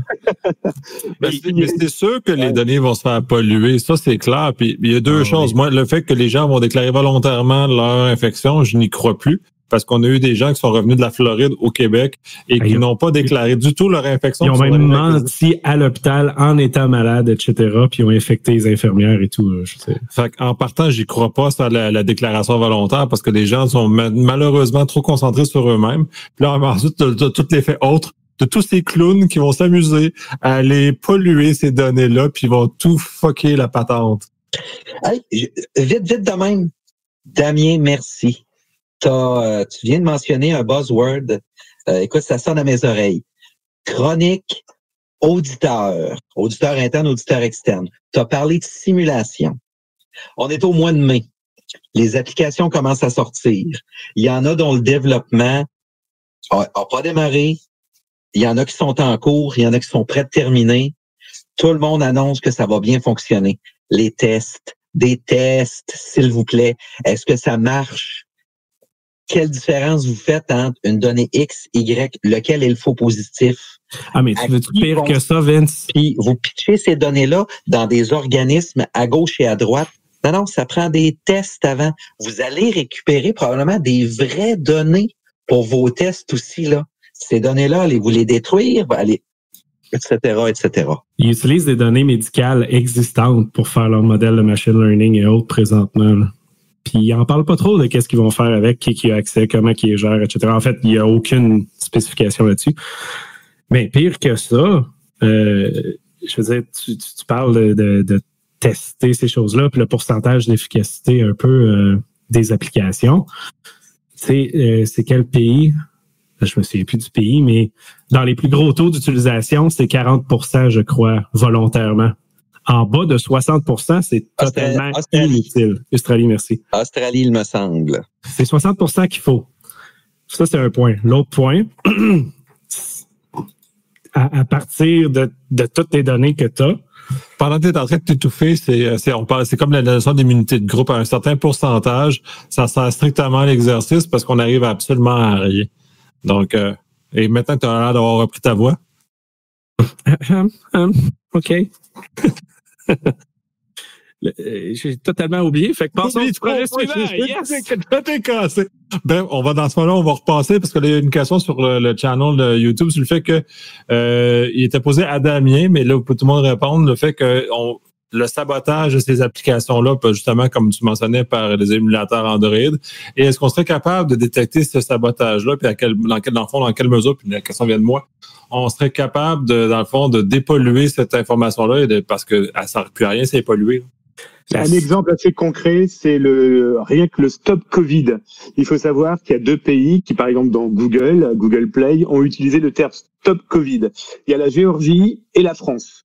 Mais c'est- mais c'est sûr que les données vont se faire polluer, ça c'est clair. Puis il y a deux Ah, choses. oui. Moi, le fait que les gens vont déclarer volontairement leur infection, je n'y crois plus. Parce qu'on a eu des gens qui sont revenus de la Floride au Québec et Ah, qui n'ont pas déclaré du tout leur infection. Ils ont même menti à l'hôpital en étant malade, etc. Puis ils ont infecté les infirmières et tout. Je sais. Fait en partant, j'y crois pas ça la, la déclaration volontaire parce que les gens sont ma- malheureusement trop concentrés sur eux-mêmes. Puis là, ensuite, tout l'effet autre de tous ces clowns qui vont s'amuser à aller polluer ces données-là, puis ils vont tout fucker la patente. Hey, vite, vite de même. Damien, merci. Euh, tu viens de mentionner un buzzword. Euh, écoute, ça sonne à mes oreilles. Chronique auditeur. Auditeur interne, auditeur externe. Tu as parlé de simulation. On est au mois de mai. Les applications commencent à sortir. Il y en a dont le développement a, a pas démarré. Il y en a qui sont en cours. Il y en a qui sont prêts de terminer. Tout le monde annonce que ça va bien fonctionner. Les tests, des tests, s'il vous plaît. Est-ce que ça marche? Quelle différence vous faites entre une donnée X, Y, lequel est le faux positif? Ah, mais tu veux-tu qui pire que ça, Vince? Puis vous pitchez ces données-là dans des organismes à gauche et à droite. Non, non, ça prend des tests avant. Vous allez récupérer probablement des vraies données pour vos tests aussi, là. Ces données-là, allez-vous les détruire? Allez, etc., etc. Ils utilisent des données médicales existantes pour faire leur modèle de machine learning et autres présentement. là. Puis ils en parlent pas trop de qu'est-ce qu'ils vont faire avec, qui, qui a accès, comment qui les gère, etc. En fait, il n'y a aucune spécification là-dessus. Mais pire que ça, euh, je veux dire, tu, tu- tu parles de, de- de tester ces choses-là, puis le pourcentage d'efficacité un peu euh, des applications. C'est euh, c'est quel pays? Je me souviens plus du pays, mais dans les plus gros taux d'utilisation, c'est 40% je crois, volontairement. En bas de 60% c'est totalement Australie. inutile. Australie, merci. Australie, il me semble. C'est 60% qu'il faut. Ça, c'est un point. L'autre point, à, à partir de, de toutes les données que tu as, Pendant que tu es en train de t'étouffer, c'est, euh, c'est, on parle, c'est comme la notion d'immunité de groupe à un certain pourcentage. Ça sert strictement à l'exercice parce qu'on arrive absolument à rien. Donc, euh, et maintenant que tu as l'air d'avoir repris ta voix, Hum, hum, OK. Euh, J'ai totalement oublié. Fait que passons au projet suivant. Yes! cassé. Bref, on va dans ce moment-là, on va repasser parce qu'il y a une question sur le, le channel de YouTube sur le fait que euh, il était posé à Damien, mais là, peut tout le monde répondre, le fait que on, le sabotage de ces applications-là, justement, comme tu mentionnais, par les émulateurs Android. Et est-ce qu'on serait capable de détecter ce sabotage-là, puis à quel, dans quel, dans le fond, dans quelle mesure, puis la question vient de moi, on serait capable de, dans le fond, de dépolluer cette information-là parce que elle sert plus à rien, c'est pollué. Un exemple assez concret, c'est le rien que le stop Covid. Il faut savoir qu'il y a deux pays qui, par exemple, dans Google, Google Play, ont utilisé le terme stop Covid. Il y a la Géorgie et la France.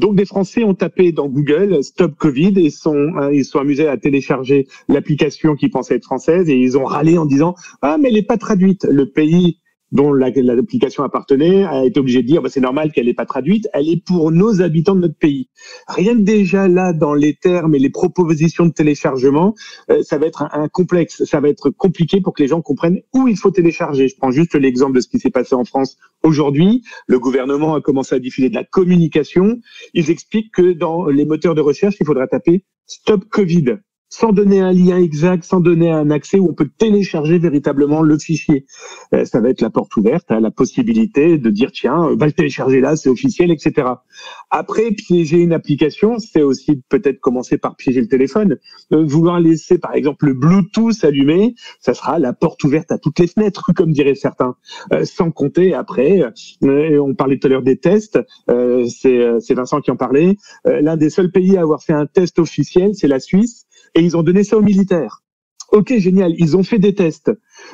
Donc, des Français ont tapé dans Google stop Covid et sont euh, ils sont amusés à télécharger l'application qui pensait être française et ils ont râlé en disant ah mais elle n'est pas traduite. Le pays dont la- l'application appartenait a été obligé de dire bah, c'est normal qu'elle n'est pas traduite. Elle est pour nos habitants de notre pays. Rien que déjà là, dans les termes et les propositions de téléchargement, euh, ça va être un complexe, ça va être compliqué pour que les gens comprennent où il faut télécharger. Je prends juste l'exemple de ce qui s'est passé en France aujourd'hui. Le gouvernement a commencé à diffuser de la communication. Ils expliquent que dans les moteurs de recherche, il faudra taper Stop Covid. Sans donner un lien exact, sans donner un accès où on peut télécharger véritablement le fichier. Euh, ça va être la porte ouverte à la possibilité de dire tiens, va le télécharger là, c'est officiel, etc. Après, piéger une application, c'est aussi peut-être commencer par piéger le téléphone. Euh, vouloir laisser par exemple le Bluetooth allumé, ça sera la porte ouverte à toutes les fenêtres, comme diraient certains. Euh, sans compter après, on parlait tout à l'heure des tests, c'est Vincent qui en parlait. L'un des seuls pays à avoir fait un test officiel, c'est la Suisse et ils ont donné ça aux militaires. Ok, génial, ils ont fait des tests.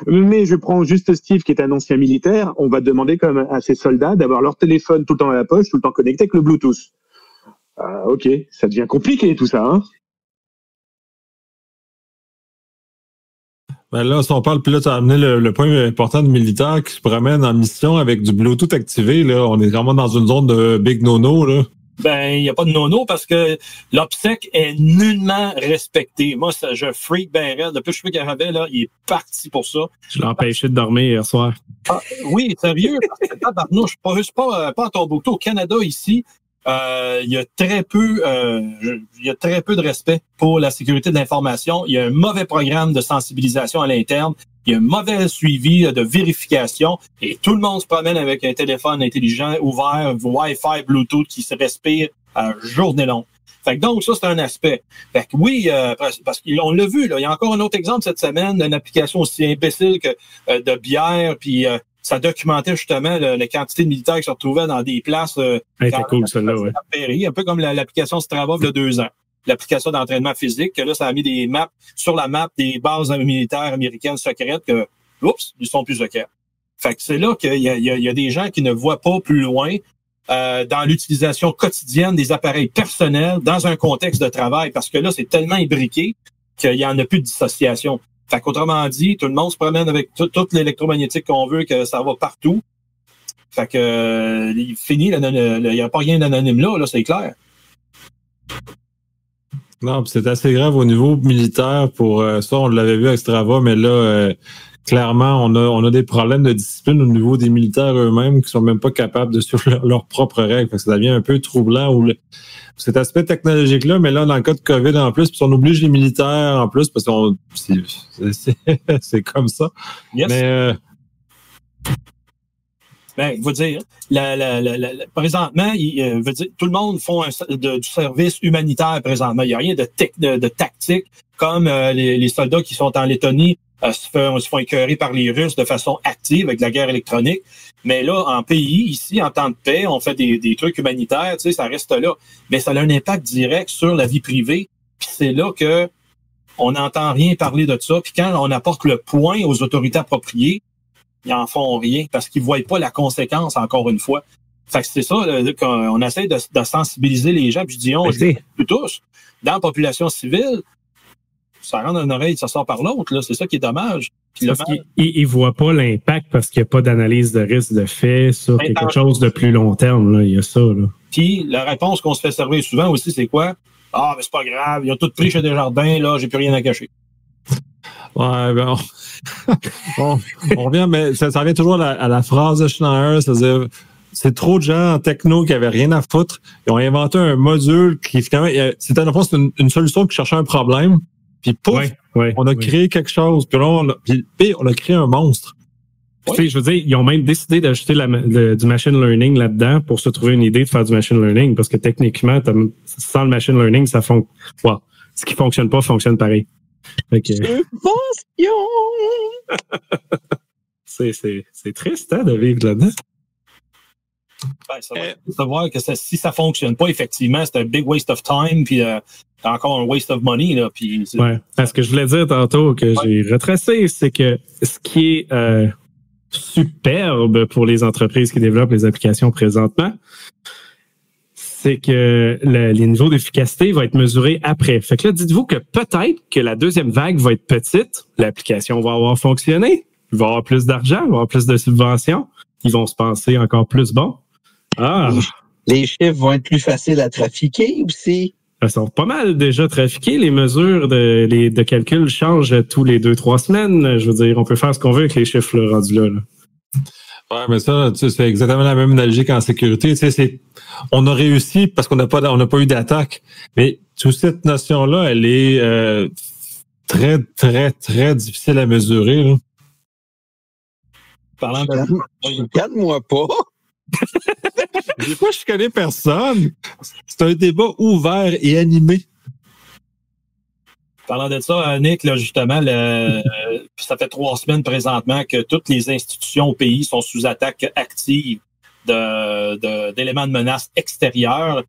Mais je prends juste Steve, qui est un ancien militaire, on va demander même à ces soldats d'avoir leur téléphone tout le temps à la poche, tout le temps connecté avec le Bluetooth. Ah, ok, ça devient compliqué tout ça. Hein ben là, si on parle, puis là, tu as amené le, point important de militaire qui se promène en mission avec du Bluetooth activé. Là. On est vraiment dans une zone de big no-no. Ben il n'y a pas de nono parce que l'obsèque est nullement respecté. Moi, ça, je freak ben raide. Depuis que je suis qu'Arabais, là, il est parti pour ça. Je l'ai empêché de dormir hier soir. Ah, oui, sérieux? je suis pas, pas, pas à Tombouctou. Au Canada, ici, euh, il y a très peu euh, il y a très peu de respect pour la sécurité de l'information. Il y a un mauvais programme de sensibilisation à l'interne il y a un mauvais suivi de vérification et tout le monde se promène avec un téléphone intelligent ouvert, Wi-Fi, Bluetooth qui se respire à journée longue. Fait que donc, ça, c'est un aspect. Fait que oui, euh, parce qu'on l'a vu, là, il y a encore un autre exemple cette semaine d'une application aussi imbécile que euh, de bière, puis euh, ça documentait justement la quantité de militaires qui se retrouvaient dans des places. Euh, cool, celle-là, ouais. Un peu comme l'application Strava a deux ans l'application d'entraînement physique, que là, ça a mis des maps sur la map des bases militaires américaines secrètes que, oups, ils sont plus secrets. Fait que c'est là qu'il y, y, a, des gens qui ne voient pas plus loin euh, dans l'utilisation quotidienne des appareils personnels dans un contexte de travail, parce que là, c'est tellement imbriqué qu'il n'y en a plus de dissociation. Fait qu'autrement dit, tout le monde se promène avec toute l'électromagnétique qu'on veut, que ça va partout. Fait que euh, il finit, il n'y a pas rien d'anonyme là, là c'est clair. Non, c'est assez grave au niveau militaire pour euh, ça, on l'avait vu avec Strava, mais là, euh, clairement, on a, on a des problèmes de discipline au niveau des militaires eux-mêmes qui sont même pas capables de suivre leurs propres règles. Fait que ça devient un peu troublant ou cet aspect technologique-là, mais là, dans le cas de COVID en plus, puis on oblige les militaires en plus, parce que c'est comme ça. Mais euh, ben, vous dire, la, la, la, présentement, il, euh, dire, tout le monde font du service humanitaire présentement. Il n'y a rien de, de, tactique comme euh, les, soldats qui sont en Lettonie euh, se, font, se font écœurer par les Russes de façon active avec la guerre électronique. Mais là, en pays, ici, en temps de paix, on fait des, des trucs humanitaires, tu sais, ça reste là. Mais ça a un impact direct sur la vie privée. C'est là que on n'entend rien parler de ça. Puis quand on apporte le point aux autorités appropriées, ils en font rien parce qu'ils ne voient pas la conséquence, encore une fois. Fait que c'est ça, qu'on essaie de, sensibiliser les gens, puis je dis on, je tous, dans la population civile, ça rentre une oreille, ça sort par l'autre, c'est ça qui est dommage. Parce qu'ils ne voient pas l'impact parce qu'il n'y a pas d'analyse de risque de fait sur quelque chose de plus long terme, là. il y a ça. Là. Puis la réponse qu'on se fait servir souvent aussi, c'est quoi? Ah, mais c'est pas grave, ils ont tout pris chez Desjardins, là, j'ai plus rien à cacher. Ouais, ben, on, revient, mais ça, revient toujours à la, phrase de Schneier, c'est-à-dire c'est trop de gens en techno qui avaient rien à foutre. Ils ont inventé un module qui finalement, c'était une, une solution qui cherchait un problème. Puis pouf, on a créé quelque chose. Puis là, on a, on a créé un monstre. je veux dire, ils ont même décidé d'ajouter du machine learning là-dedans pour se trouver une idée de faire du machine learning. Parce que techniquement, sans le machine learning, ça fonctionne. ce qui fonctionne pas fonctionne pareil. c'est triste hein, de vivre là-dedans. Ben, ça va voir que si ça fonctionne pas, effectivement, c'est un big waste of time, puis euh, encore un waste of money. Là, puis ouais. Ce que je voulais dire tantôt, que j'ai retracé, c'est que ce qui est euh, superbe pour les entreprises qui développent les applications présentement, c'est que le, les niveaux d'efficacité vont être mesurés après. Fait que là, dites-vous que peut-être que la deuxième vague va être petite, l'application va avoir fonctionné, il va y avoir plus d'argent, il va y avoir plus de subventions, ils vont se penser encore plus bons. Ah! Les chiffres vont être plus faciles à trafiquer aussi. Ils sont pas mal déjà trafiqués. Les mesures de, les, de calcul changent tous les deux, trois semaines. Je veux dire, on peut faire ce qu'on veut avec les chiffres rendus là. là. Ouais, mais ça, c'est exactement la même analogie qu'en sécurité. Tu sais, c'est, on a réussi parce qu'on n'a pas, on n'a pas eu d'attaque. Mais toute cette notion-là, elle est euh, très, très, très difficile à mesurer. Là. Parlant de... Calme- Calme-moi pas. Des fois, je connais personne. C'est un débat ouvert et animé. Parlant de ça, Nick, là, justement, le- euh, ça fait trois semaines présentement que toutes les institutions au pays sont sous attaque active de- de- d'éléments de, menace extérieures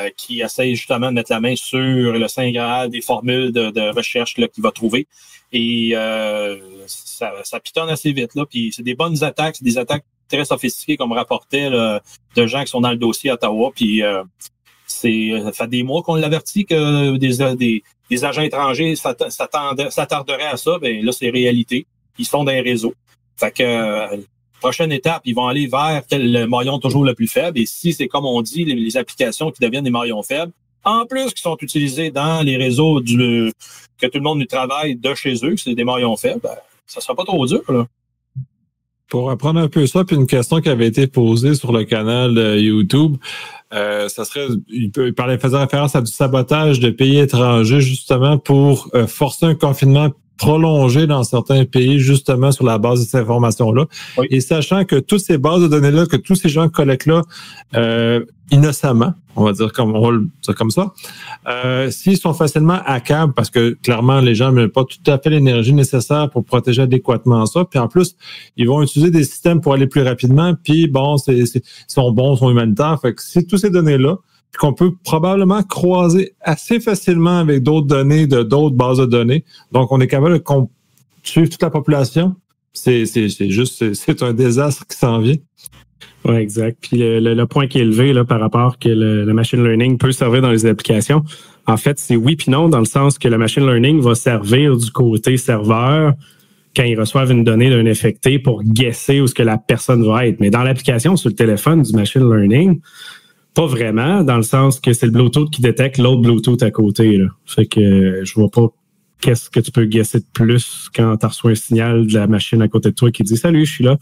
euh, qui essayent justement de mettre la main sur le Saint Graal des formules de, de recherche qu'il va trouver. Et euh, ça, ça pitonne assez vite. Là, puis c'est des bonnes attaques, c'est des attaques très sophistiquées, comme rapportait là, de gens qui sont dans le dossier Ottawa. Puis euh, c'est ça fait des mois qu'on l'avertit que des, des, des agents étrangers s'attarderaient à ça, ben là, c'est réalité. Ils se font dans les réseaux. Fait que euh, prochaine étape, ils vont aller vers le maillon toujours le plus faible. Et si c'est comme on dit, les, applications qui deviennent des maillons faibles, en plus qui sont utilisés dans les réseaux du que tout le monde nous travaille de chez eux, c'est des maillons faibles, ben, ça sera pas trop dur. Là. Pour apprendre un peu ça, puis une question qui avait été posée sur le canal YouTube, euh, ça serait, il, il parlait, faisait référence à du sabotage de pays étrangers justement pour euh, forcer un confinement prolongé dans certains pays justement sur la base de ces informations-là. Oui. Et sachant que toutes ces bases de données-là, que tous ces gens collectent là euh, innocemment, on va dire comme on va le dire comme ça, euh, s'ils sont facilement hackables, parce que clairement les gens n'ont pas tout à fait l'énergie nécessaire pour protéger adéquatement ça, puis en plus ils vont utiliser des systèmes pour aller plus rapidement, puis bon, c'est, sont bons, ils sont humanitaires. Fait que si toutes ces données-là, qu'on peut probablement croiser assez facilement avec d'autres données de d'autres bases de données, donc on est capable de suivre toute la population, c'est, juste, c'est, un désastre qui s'en vient. Oui, exact. Puis le, le- point qui est élevé là, par rapport que le, le machine learning peut servir dans les applications, en fait, c'est oui puis non, dans le sens que le machine learning va servir du côté serveur quand ils reçoivent une donnée d'un infecté pour guesser où ce que la personne va être. Mais dans l'application sur le téléphone du machine learning, pas vraiment, dans le sens que c'est le Bluetooth qui détecte l'autre Bluetooth à côté. Là. Fait que euh, je vois pas qu'est-ce que tu peux guesser de plus quand tu reçois un signal de la machine à côté de toi qui dit Salut, je suis là.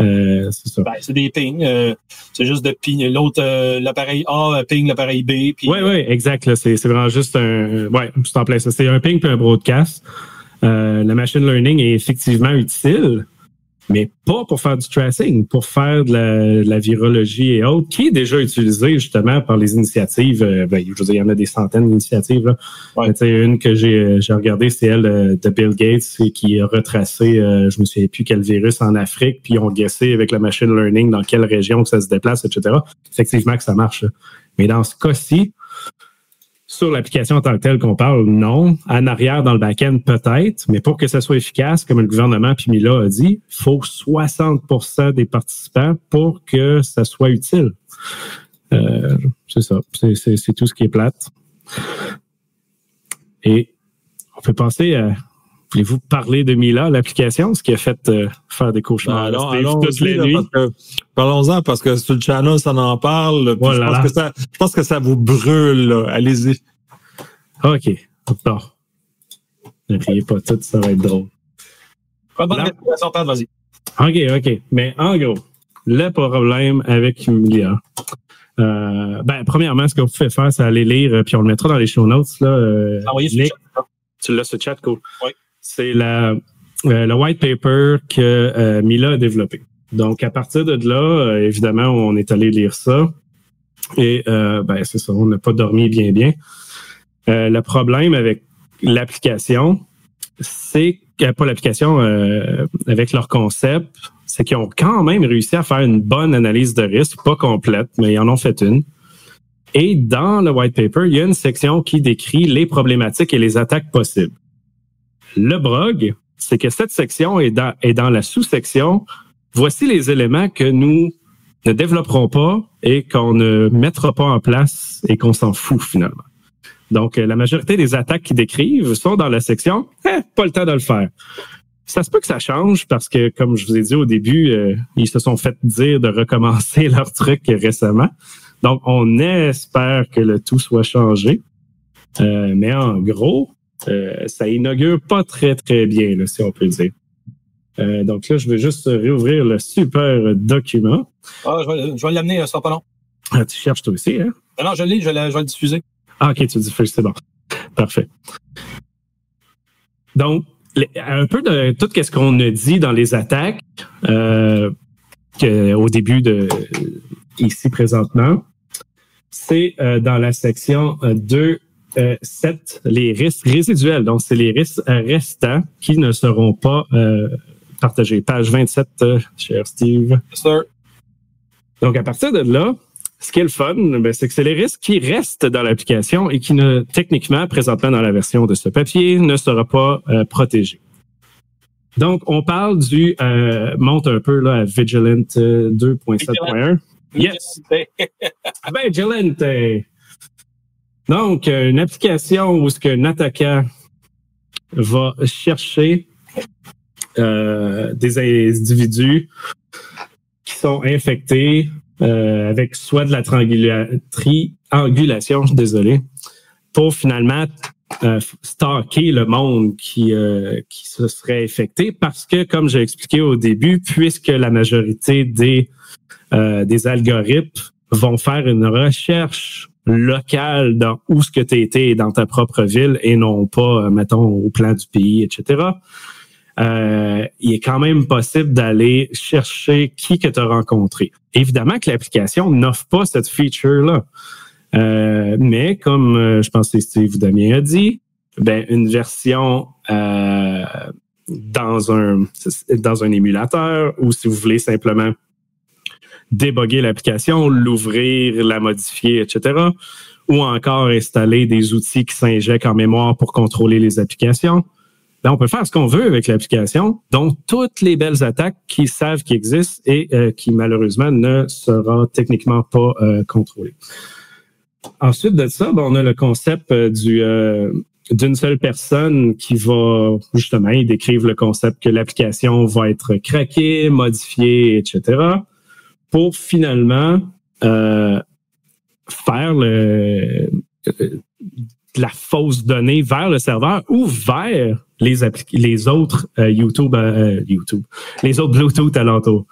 Euh, c'est ça. Ben, c'est des pings. euh, c'est juste de ping. L'autre, euh, l'appareil A ping l'appareil B. Oui, oui, exact. là. C'est vraiment juste un. Ouais, c'est en plein ça. C'est un ping puis un broadcast. Le machine learning est effectivement utile, mais pas pour faire du tracing, pour faire de la, de la virologie et autres, qui est déjà utilisé justement par les initiatives. euh, ben, je veux dire, il y en a des centaines d'initiatives. là. Ouais. Une que j'ai j'ai regardée, c'est elle euh, de Bill Gates qui a retracé, euh, je me souviens plus quel virus en Afrique, puis ils ont guessé avec le machine learning dans quelle région que ça se déplace, etc. Effectivement que ça marche. là. Mais dans ce cas-ci, sur l'application en tant que telle qu'on parle, non. En arrière, dans le back-end, peut-être. Mais pour que ça soit efficace, comme le gouvernement puis Mila a dit, il faut 60% des participants pour que ça soit utile. Euh, c'est ça. C'est- tout ce qui est plate. Et on peut passer à... Voulez-vous parler de Mila, l'application, ce qui a fait euh, faire des cauchemars à Ben, allons- toutes les nuits? Parlons-en parce que sur le channel, ça en parle. Oh je, pense que ça, je pense que ça vous brûle. Allez-y. OK. Bon. Ne riez pas tout, ça va être drôle. Pas bonne vas-y. OK, OK. Mais en gros, le problème avec Milia. Euh, ben, premièrement, ce que vous pouvez faire, c'est aller lire, euh, puis on le mettra dans les show notes. Là, euh, Envoyez sur le chat. tu l'as sur chat, cool. Oui. C'est la, euh, le white paper que euh, Mila a développé. Donc, à partir de là, évidemment, on est allé lire ça. Et euh, ben, c'est ça, on n'a pas dormi bien, bien. Euh, le problème avec l'application, c'est pas l'application, euh, avec leur concept, c'est qu'ils ont quand même réussi à faire une bonne analyse de risque, pas complète, mais ils en ont fait une. Et dans le white paper, il y a une section qui décrit les problématiques et les attaques possibles. Le brog, c'est que cette section est dans, est dans la sous-section. Voici les éléments que nous ne développerons pas et qu'on ne mettra pas en place et qu'on s'en fout finalement. Donc, euh, la majorité des attaques qu'ils décrivent sont dans la section eh, pas le temps de le faire. Ça se peut que ça change parce que, comme je vous ai dit au début, euh, ils se sont fait dire de recommencer leur truc récemment. Donc, on espère que le tout soit changé. Euh, mais en gros, euh, ça inaugure pas très, très bien, là, si on peut dire. Euh, donc là, je vais juste réouvrir le super document. Ah, je vais, je vais l'amener, ça sera pas long. Ah, tu cherches toi aussi, hein? Non, non, je l'ai, je le- je vais le diffuser. Ah, ok, tu dis first, c'est bon. Parfait. Donc, un peu de tout ce qu'on a dit dans les attaques euh, au début de ici présentement, c'est euh, dans la section euh, 2, euh, 7, les risques résiduels. Donc, c'est les risques euh, restants qui ne seront pas euh, partagés. Page 27, euh, cher Steve. Sir. Donc, à partir de là, ce qui est le fun, ben, c'est que c'est les risques qui restent dans l'application et qui ne, techniquement, présentement dans la version de ce papier, ne sera pas euh, protégé. Donc, on parle du, euh, monte un peu là, à Vigilant euh, 2.7.1. Yes. Vigilante. Donc, euh, une application où ce qu'un attaquant va chercher euh, des individus qui sont infectés euh, avec soit de la triangula- triangulation, je suis désolé, pour finalement euh, stalker le monde qui, euh, qui se serait infecté parce que, comme j'ai expliqué au début, puisque la majorité des, euh, des algorithmes vont faire une recherche locale dans où ce que tu été dans ta propre ville et non pas, euh, mettons, au plan du pays, etc. Euh, il est quand même possible d'aller chercher qui que tu as rencontré. Évidemment que l'application n'offre pas cette feature-là. Euh, mais comme euh, je pense que Steve Damien a dit, ben, une version dans un dans un émulateur ou si vous voulez simplement déboguer l'application, l'ouvrir, la modifier, etc. Ou encore installer des outils qui s'injectent en mémoire pour contrôler les applications. Ben, on peut faire ce qu'on veut avec l'application, dont toutes les belles attaques qui savent qu'ils existent et euh, qui malheureusement ne seront techniquement pas euh, contrôlées. Ensuite de ça, ben, on a le concept euh, euh, d'une seule personne qui va justement, ils décrivent le concept que l'application va être craquée, modifiée, etc. pour finalement faire le, euh, la fausse donnée vers le serveur ou vers les, autres euh, YouTube, euh, YouTube, les autres Bluetooth alentours.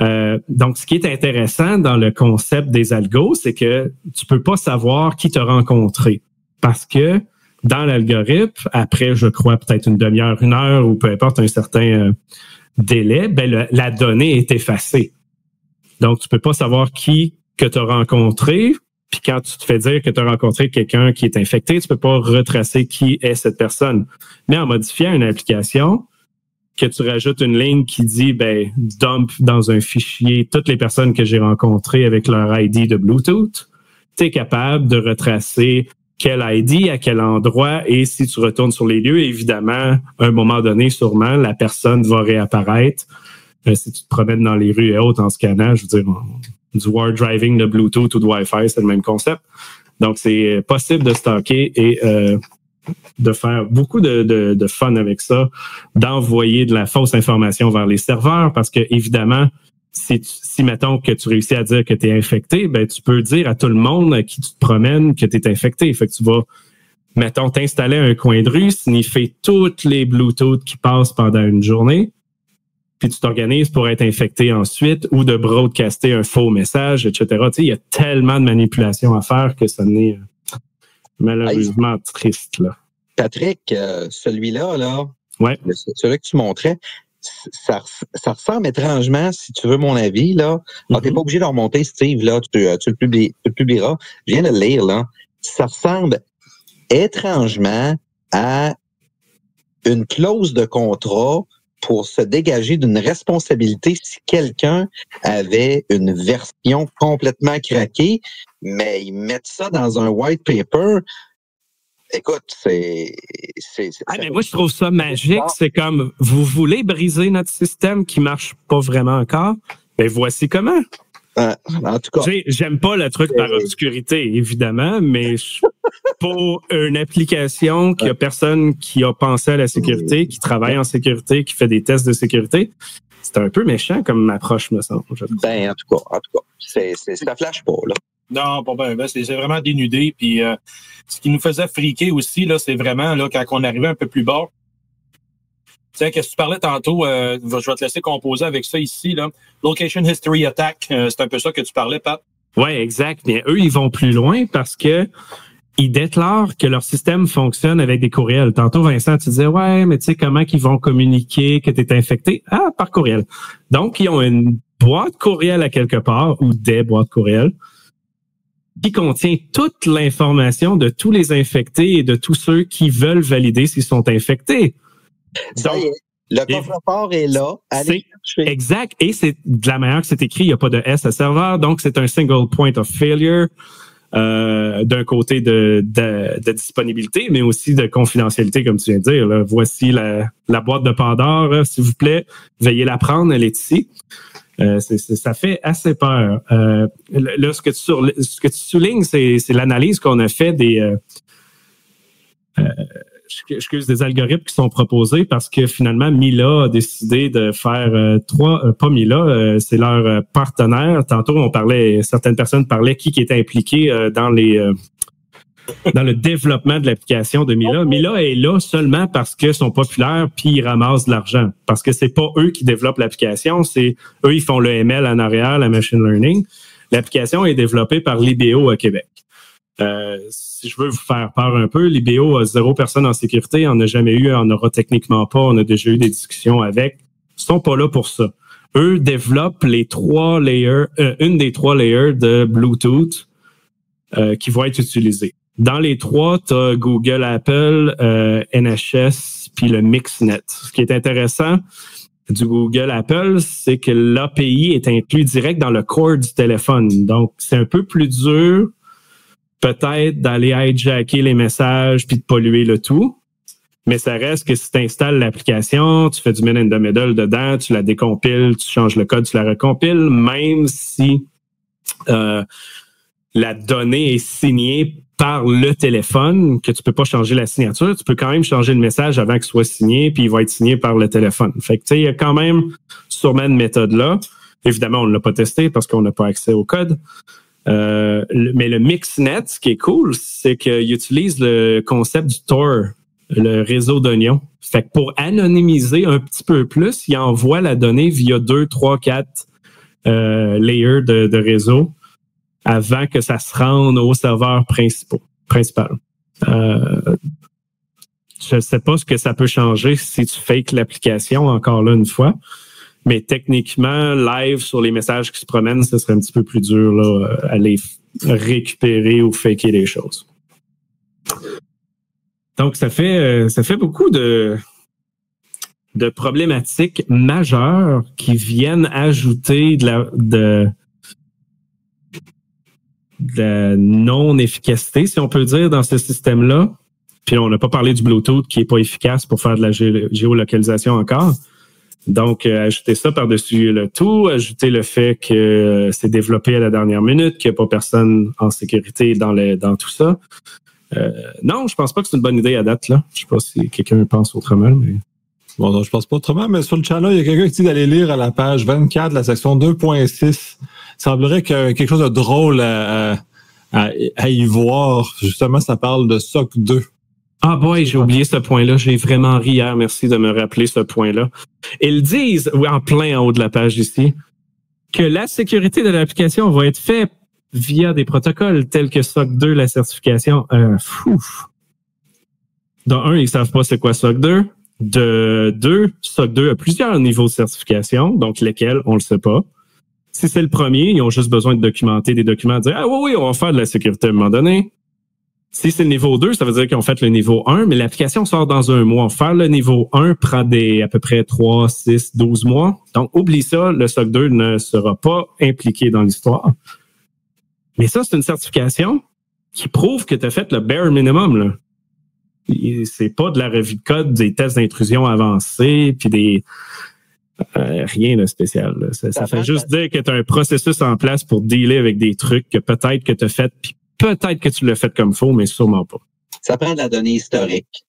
Euh, donc, ce qui est intéressant dans le concept des algos, c'est que tu peux pas savoir qui t'a rencontré parce que dans l'algorithme, après, je crois peut-être une demi-heure, une heure ou peu importe un certain euh, délai, ben, la donnée est effacée. Donc, tu peux pas savoir qui que tu as rencontré. Puis quand tu te fais dire que tu as rencontré quelqu'un qui est infecté, tu peux pas retracer qui est cette personne. Mais en modifiant une application, que tu rajoutes une ligne qui dit ben dump dans un fichier toutes les personnes que j'ai rencontrées avec leur ID de Bluetooth, tu es capable de retracer quel ID, à quel endroit, et si tu retournes sur les lieux, évidemment, à un moment donné, sûrement, la personne va réapparaître. Euh, si tu te promènes dans les rues et autres en scannant, je veux dire, du war driving de Bluetooth ou de Wi-Fi, c'est le même concept. Donc, c'est possible de stocker et euh, de faire beaucoup de, de, de fun avec ça, d'envoyer de la fausse information vers les serveurs parce que, évidemment, si, tu- si mettons que tu réussis à dire que tu es infecté, ben, tu peux dire à tout le monde à qui tu te promènes que tu es infecté. Fait que tu vas, mettons, t'installer un coin de rue, sniffer toutes les Bluetooth qui passent pendant une journée, puis tu t'organises pour être infecté ensuite ou de broadcaster un faux message, etc. Tu sais, il y a tellement de manipulations à faire que ça n'est euh, malheureusement triste. Là. Patrick, euh, celui-là, là, Ouais. celui que tu montrais, ça, res- ça ressemble étrangement, si tu veux mon avis, là. Ah, t'es Mhm. pas obligé de remonter, Steve, là, tu, euh, tu le, tu le publieras. Je viens de le lire, là. Ça ressemble étrangement à une clause de contrat pour se dégager d'une responsabilité si quelqu'un avait une version complètement craquée, mais ils mettent ça dans un white paper. Écoute, c'est. c'est- c'est- Ah, mais moi, je trouve ça magique. C'est comme, vous voulez briser notre système qui marche pas vraiment encore? Ben, voici comment. Euh, en tout cas, J'ai- J'aime pas le truc par Euh, obscurité, évidemment, mais pour une application qui a personne qui a pensé à la sécurité, qui travaille en sécurité, qui fait des tests de sécurité, c'est un peu méchant comme approche, me semble. ben, en tout cas, en tout cas, c'est, c'est, ça flash pas, là. Non, pas ben, ben, c'est c'est vraiment dénudé. Puis euh, ce qui nous faisait friquer aussi, là, c'est vraiment là, quand on arrivait un peu plus bas. Sais, qu'est-ce que tu parlais tantôt, euh, je vais te laisser composer avec ça ici, là. Location History Attack, euh, c'est un peu ça que tu parlais, Pat. Ouais, exact. Mais eux, ils vont plus loin parce que ils déclarent que leur système fonctionne avec des courriels. Tantôt, Vincent, tu disais, ouais, mais tu sais, comment qu'ils vont communiquer que tu es infecté? Ah, par courriel. Donc, ils ont une boîte courriel à quelque part ou des boîtes courriel qui contient toute l'information de tous les infectés et de tous ceux qui veulent valider s'ils sont infectés. Ça y est. Le coffre-fort est là. Allez. Exact. Et c'est de la manière que c'est écrit, il n'y a pas de S à serveur. Donc, c'est un single point of failure euh, d'un côté de, de, de, disponibilité, mais aussi de confidentialité, comme tu viens de dire. Là. Voici la, la boîte de Pandore, s'il vous plaît. Veuillez la prendre, elle est ici. Euh, ça fait assez peur. Euh, là, ce que tu, sur- ce que tu soulignes, c'est l'analyse qu'on a fait des, excuse, des algorithmes qui sont proposés parce que finalement, Mila a décidé de faire euh, trois, euh, pas Mila, euh, c'est leur partenaire. Tantôt, on parlait, certaines personnes parlaient qui, qui était impliqué dans les dans le développement de l'application de Mila. Mila est là seulement parce qu'ils sont populaires puis ils ramassent de l'argent. Parce que c'est pas eux qui développent l'application, c'est eux, ils font le ML en arrière, la machine learning. L'application est développée par l'IBO à Québec. Si je veux vous faire peur un peu, l'IBO a zéro personne en sécurité, on n'a jamais eu, on n'aura techniquement pas, on a déjà eu des discussions avec. Ils sont pas là pour ça. Eux développent les trois layers, euh, une des trois layers de Bluetooth euh, qui vont être utilisés. Dans les trois, tu as Google, Apple, euh, NHS, puis le MixNet. Ce qui est intéressant du Google Apple, c'est que l'API est inclus direct dans le core du téléphone. Donc, c'est un peu plus dur peut-être d'aller hijacker les messages puis de polluer le tout. Mais ça reste que si tu installes l'application, tu fais du min in the middle dedans, tu la décompiles, tu changes le code, tu la recompiles, même si euh, la donnée est signée par le téléphone, que tu peux pas changer la signature, tu peux quand même changer le message avant qu'il soit signé, puis il va être signé par le téléphone. Fait que tu sais, il y a quand même sûrement une méthode là. Évidemment, on ne l'a pas testé parce qu'on n'a pas accès au code. Euh, mais le MixNet, ce qui est cool, c'est qu'il utilise le concept du Tor, le réseau d'oignons. Pour anonymiser un petit peu plus, il envoie la donnée via deux, trois, quatre euh, layers de, réseau avant que ça se rende au serveur principal. principal. Euh, je ne sais pas ce que ça peut changer si tu fakes l'application encore là une fois. Mais techniquement, live sur les messages qui se promènent, ce serait un petit peu plus dur là, à les récupérer ou faker les choses. Donc, ça fait, euh, ça fait beaucoup de, de problématiques majeures qui viennent ajouter de la, de, de la non-efficacité, si on peut dire, dans ce système-là. Puis on n'a pas parlé du Bluetooth qui est pas efficace pour faire de la gé- géolocalisation encore. Donc, euh, ajouter ça par-dessus le tout, ajouter le fait que euh, c'est développé à la dernière minute, qu'il n'y a pas personne en sécurité dans, le, dans tout ça. Euh, non, je pense pas que c'est une bonne idée à date. là. Je sais pas si quelqu'un pense autrement, mais Bon, non, je pense pas autrement, mais sur le channel, il y a quelqu'un qui dit d'aller lire à la page 24, la section 2.6. Il semblerait que quelque chose de drôle à- à- à y voir. Justement, ça parle de SOC 2. Ah boy, j'ai oublié ce point-là. J'ai vraiment ri hier. Merci de me rappeler ce point-là. Ils disent, oui, en plein en haut de la page ici, que la sécurité de l'application va être faite via des protocoles tels que SOC 2, la certification. Euh, fou. Dans un, ils savent pas c'est quoi SOC 2. De deux, SOC 2 a plusieurs niveaux de certification, donc lesquels, on le sait pas. Si c'est le premier, ils ont juste besoin de documenter des documents, de dire, ah oui, oui, on va faire de la sécurité à un moment donné. Si c'est le niveau 2, ça veut dire qu'ils ont fait le niveau 1, mais l'application sort dans un mois. Faire le niveau 1 prend des à peu près 3, 6, 12 mois. Donc, oublie ça, le SOC 2 ne sera pas impliqué dans l'histoire. Mais ça, c'est une certification qui prouve que tu as fait le bare minimum. Là. C'est pas de la revue de code, des tests d'intrusion avancés, puis des euh, rien de spécial. là. Ça, fait juste dire que tu as un processus en place pour dealer avec des trucs que peut-être que tu as fait, puis peut-être que tu l'as fait comme faux, mais sûrement pas. Ça prend de la donnée historique.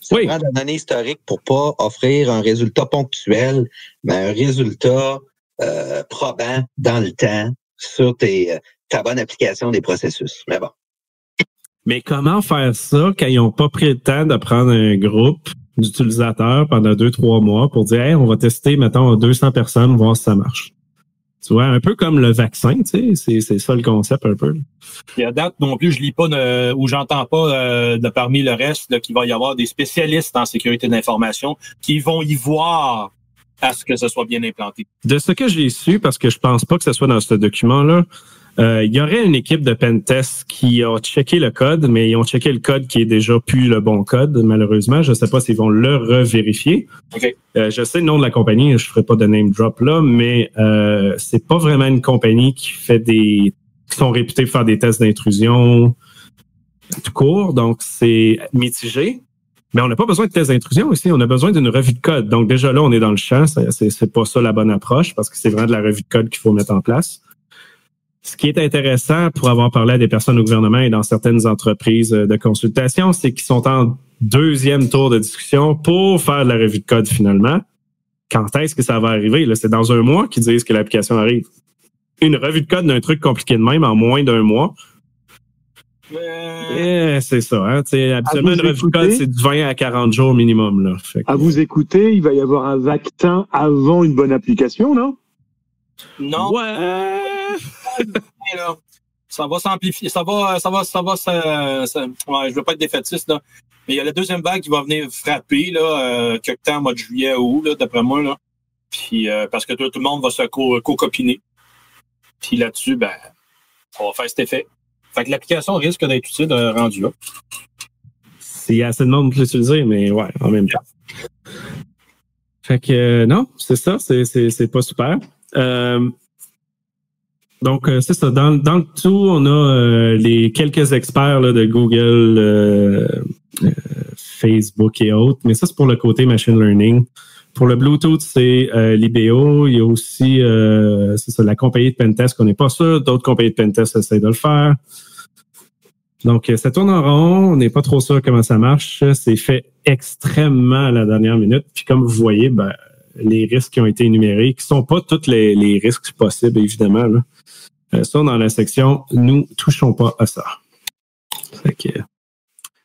Ça Oui. prend de la donnée historique pour pas offrir un résultat ponctuel, mais un résultat euh, probant dans le temps sur tes, euh, ta bonne application des processus. Mais bon. Mais comment faire ça quand ils n'ont pas pris le temps de prendre un groupe d'utilisateurs pendant deux, trois mois pour dire, hey, on va tester, mettons, 200 personnes, voir si ça marche? Tu vois, un peu comme le vaccin, tu sais, c'est ça le concept un peu. Et à date non plus, je lis pas de, ou j'entends pas euh, de parmi le reste qu'il va y avoir des spécialistes en sécurité d'information qui vont y voir à ce que ce soit bien implanté. De ce que j'ai su, parce que je pense pas que ce soit dans ce document-là, euh, il y aurait une équipe de pentest qui a checké le code, mais ils ont checké le code qui est déjà plus le bon code, malheureusement. Je ne sais pas s'ils vont le revérifier. Okay. Euh, je sais le nom de la compagnie, je ne ferai pas de name drop là, mais euh, c'est pas vraiment une compagnie qui fait des qui sont réputées faire des tests d'intrusion tout court, donc c'est mitigé. Mais on n'a pas besoin de tests d'intrusion ici, on a besoin d'une revue de code. Donc déjà là, on est dans le champ, c'est pas ça la bonne approche parce que c'est vraiment de la revue de code qu'il faut mettre en place. Ce qui est intéressant pour avoir parlé à des personnes au gouvernement et dans certaines entreprises de consultation, c'est qu'ils sont en deuxième tour de discussion pour faire de la revue de code finalement. Quand est-ce que ça va arriver? C'est dans un mois qu'ils disent que l'application arrive. Une revue de code d'un truc compliqué de même en moins d'un mois. Euh... c'est ça. Hein? Habituellement, une revue de code, c'est de 20 à 40 jours minimum. Là. Fait que... À vous écouter, il va y avoir un vaccin avant une bonne application, non? Non. Ouais. Ça va s'amplifier, ça va, ça va, ça va, ça, ça, ouais, je veux pas être défaitiste, là. Mais il y a la deuxième vague qui va venir frapper, là, euh, quelque temps, mois de juillet ou là, d'après moi, là. Puis, euh, parce que tout, le monde va se co-copiner. Puis là-dessus, ben, on va faire cet effet. Fait que l'application risque d'être utile euh, rendu là. C'est assez de monde pour l'utiliser, mais ouais, en même temps. Fait que, euh, non, c'est ça, c'est pas super. Euh, donc, euh, c'est ça. Dans, dans, le tout, on a euh, les quelques experts là, de Google, euh, Facebook et autres, mais ça, c'est pour le côté machine learning. Pour le Bluetooth, c'est l'IBO. Il y a aussi c'est ça, la compagnie de Pentest qu'on n'est pas sûr. D'autres compagnies de Pentest essaient de le faire. Donc, ça tourne en rond. On n'est pas trop sûr comment ça marche. C'est fait extrêmement à la dernière minute. Puis comme vous voyez, ben, les risques qui ont été énumérés, qui sont pas tous les, les risques possibles, évidemment. Là. Euh, ça, dans la section Nous touchons pas à ça.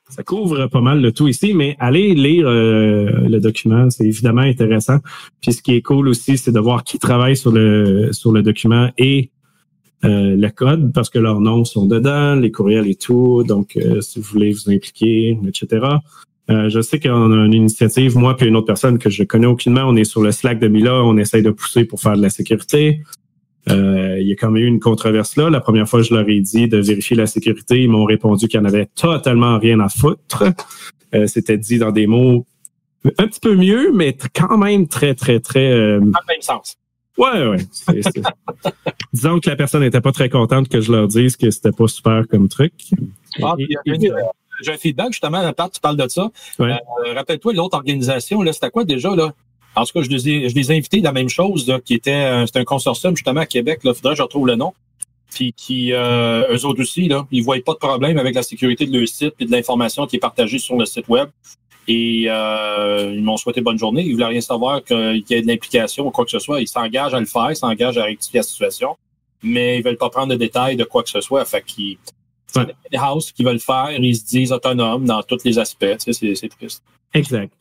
ça couvre pas mal le tout ici, mais allez lire euh, le document, c'est évidemment intéressant. Puis ce qui est cool aussi, c'est de voir qui travaille sur le sur le document et euh, le code, parce que leurs noms sont dedans, les courriels et tout. Donc, si vous voulez vous impliquer, etc. je sais qu'on a une initiative, moi puis une autre personne que je connais aucunement. On est sur le Slack de Mila, on essaye de pousser pour faire de la sécurité. Euh, il y a quand même eu une controverse là. La première fois, je leur ai dit de vérifier la sécurité. Ils m'ont répondu qu'il n'y en avait totalement rien à foutre. Euh, C'était dit dans des mots un petit peu mieux, mais quand même très, très, très... Euh... Dans le même sens. Ouais, ouais. Disons que la personne n'était pas très contente que je leur dise que c'était pas super comme truc. Ah, j'ai un feedback justement à la part, tu parles de ça. Ouais. Euh, Rappelle-toi, l'autre organisation, là, c'était quoi déjà, là? En tout cas, je les ai, je les ai invités la même chose, là, qui était, c'était un consortium justement à Québec. Là, faudrait que je retrouve le nom. Puis qui, euh, eux autres aussi, là, ils voyaient pas de problème avec la sécurité de leur site et de l'information qui est partagée sur le site web. Et euh, ils m'ont souhaité bonne journée. Ils voulaient rien savoir qu'il y ait de l'implication ou quoi que ce soit. Ils s'engagent à le faire, ils s'engagent à rectifier la situation, mais ils veulent pas prendre de détails de quoi que ce soit. Fait qu'ils Ouais. des houses qui veulent le faire, ils se disent autonomes dans tous les aspects. Tu sais, c'est, triste. Exact.